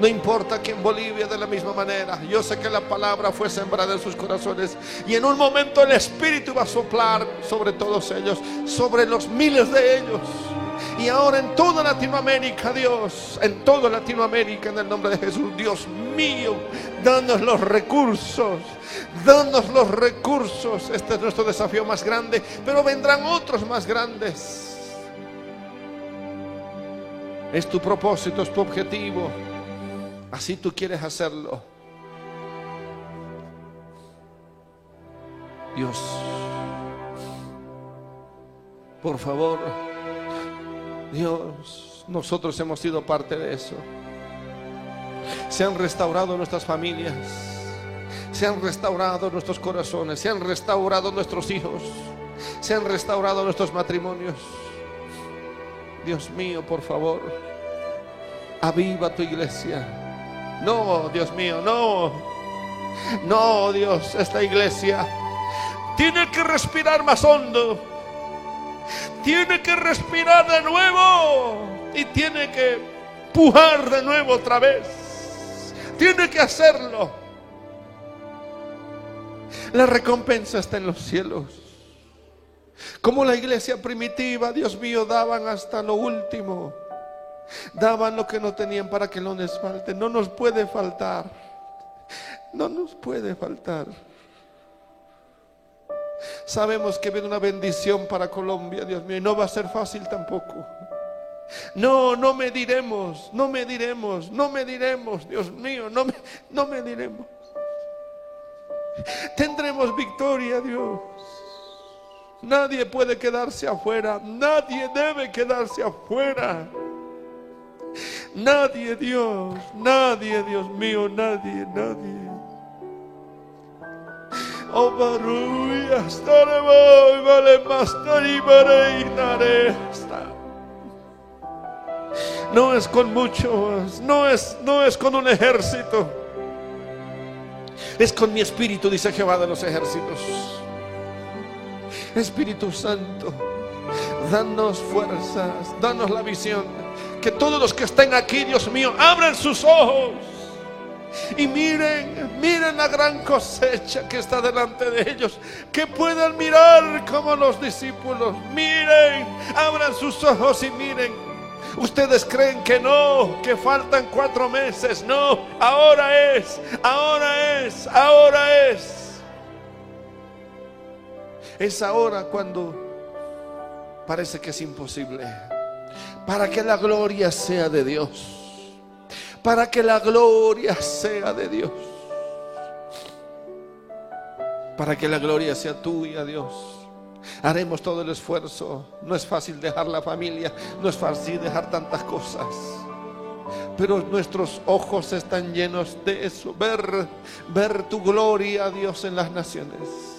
No importa que en Bolivia de la misma manera. Yo sé que la palabra fue sembrada en sus corazones. Y en un momento el Espíritu va a soplar sobre todos ellos. Sobre los miles de ellos. Y ahora en toda Latinoamérica, Dios. En toda Latinoamérica, en el nombre de Jesús. Dios mío, danos los recursos. Danos los recursos. Este es nuestro desafío más grande. Pero vendrán otros más grandes. Es tu propósito, es tu objetivo. Así tú quieres hacerlo. Dios, por favor, Dios, nosotros hemos sido parte de eso. Se han restaurado nuestras familias, se han restaurado nuestros corazones, se han restaurado nuestros hijos, se han restaurado nuestros matrimonios. Dios mío, por favor, aviva tu iglesia. No, Dios mío, no. No, Dios, esta iglesia tiene que respirar más hondo. Tiene que respirar de nuevo. Y tiene que pujar de nuevo otra vez. Tiene que hacerlo. La recompensa está en los cielos. Como la iglesia primitiva, Dios mío, daban hasta lo último. Daban lo que no tenían para que no les falte. No nos puede faltar. No nos puede faltar. Sabemos que viene una bendición para Colombia, Dios mío, y no va a ser fácil tampoco. No, no me diremos, no me diremos, no me diremos, Dios mío, no me, no me diremos. Tendremos victoria, Dios. Nadie puede quedarse afuera, nadie debe quedarse afuera. Nadie, Dios, nadie, Dios mío, nadie, nadie. Vale No es con muchos, no es, no es con un ejército. Es con mi espíritu, dice Jehová de los ejércitos. Espíritu Santo, danos fuerzas, danos la visión que todos los que estén aquí, Dios mío, abran sus ojos y miren, miren la gran cosecha que está delante de ellos. Que puedan mirar como los discípulos. Miren, abran sus ojos y miren. Ustedes creen que no, que faltan cuatro meses. No, ahora es, ahora es, ahora es. Es ahora cuando parece que es imposible para que la gloria sea de Dios. Para que la gloria sea de Dios. para que la gloria sea tuya, Dios. Haremos todo el esfuerzo. No es fácil dejar la familia, no es fácil dejar tantas cosas. Pero nuestros ojos están llenos de eso, ver ver tu gloria, Dios, en las naciones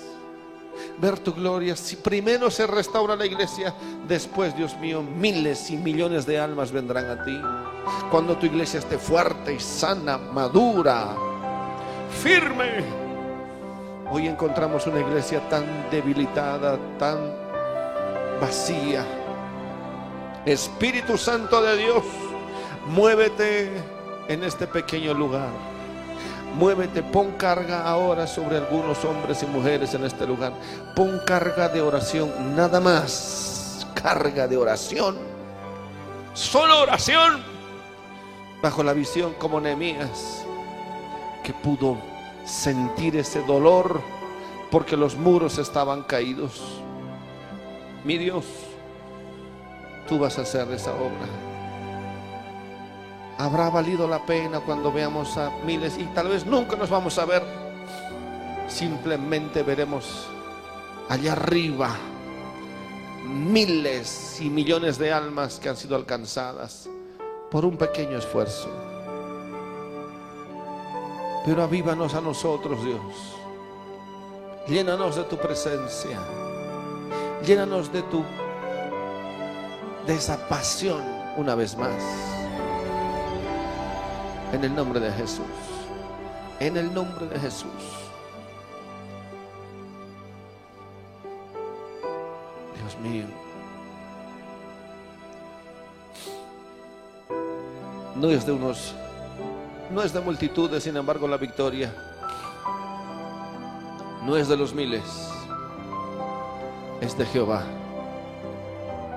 ver tu gloria. Si primero se restaura la iglesia, después, Dios mío, miles y millones de almas vendrán a ti. Cuando tu iglesia esté fuerte y sana, madura, firme. Hoy encontramos una iglesia tan debilitada, tan vacía. Espíritu Santo de Dios, muévete en este pequeño lugar. Muévete, pon carga ahora sobre algunos hombres y mujeres en este lugar. Pon carga de oración, nada más. Carga de oración. Solo oración. Bajo la visión como Nehemías, que pudo sentir ese dolor porque los muros estaban caídos. Mi Dios, tú vas a hacer esa obra habrá valido la pena cuando veamos a miles y tal vez nunca nos vamos a ver. Simplemente veremos allá arriba miles y millones de almas que han sido alcanzadas por un pequeño esfuerzo. Pero avívanos a nosotros, Dios. Llénanos de tu presencia. Llénanos de tu de esa pasión una vez más. En el nombre de Jesús. En el nombre de Jesús. Dios mío. No es de unos, no es de multitudes, sin embargo, la victoria. No es de los miles. Es de Jehová.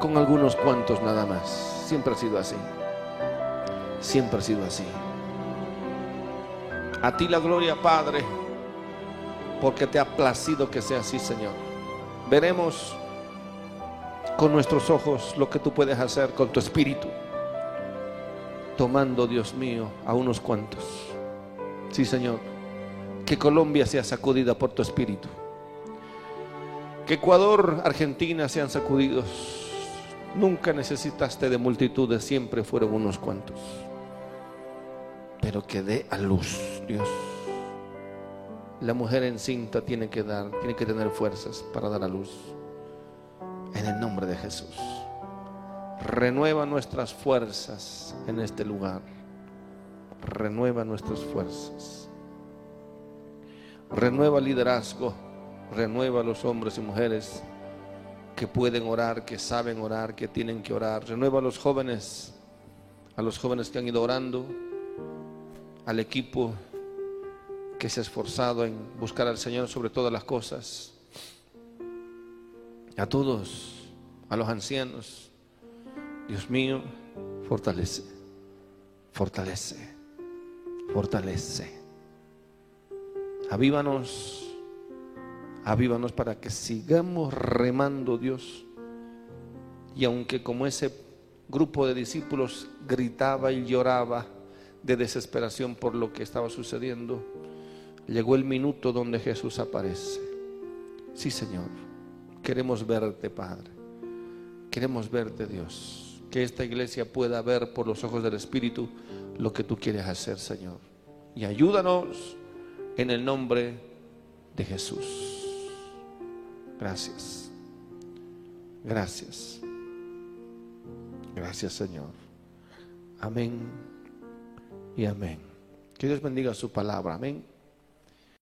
Con algunos cuantos nada más. Siempre ha sido así. Siempre ha sido así. A ti la gloria, Padre, porque te ha placido que sea así, Señor. Veremos con nuestros ojos lo que tú puedes hacer con tu espíritu, tomando, Dios mío, a unos cuantos. Sí, Señor. Que Colombia sea sacudida por tu espíritu. Que Ecuador, Argentina sean sacudidos. Nunca necesitaste de multitudes, siempre fueron unos cuantos pero que dé a luz, Dios. La mujer encinta tiene que dar, tiene que tener fuerzas para dar a luz. En el nombre de Jesús. Renueva nuestras fuerzas en este lugar. Renueva nuestras fuerzas. Renueva el liderazgo. Renueva a los hombres y mujeres que pueden orar, que saben orar, que tienen que orar. Renueva a los jóvenes, a los jóvenes que han ido orando, al equipo que se ha esforzado en buscar al Señor sobre todas las cosas, a todos, a los ancianos. Dios mío, fortalece, fortalece, fortalece. Avívanos, avívanos para que sigamos remando Dios. Y aunque como ese grupo de discípulos gritaba y lloraba, de desesperación por lo que estaba sucediendo, llegó el minuto donde Jesús aparece. Sí, Señor, queremos verte, Padre. Queremos verte, Dios. Que esta iglesia pueda ver por los ojos del Espíritu lo que tú quieres hacer, Señor. Y ayúdanos en el nombre de Jesús. Gracias. Gracias. Gracias, Señor. Amén y amén. Que Dios bendiga su palabra. Amén.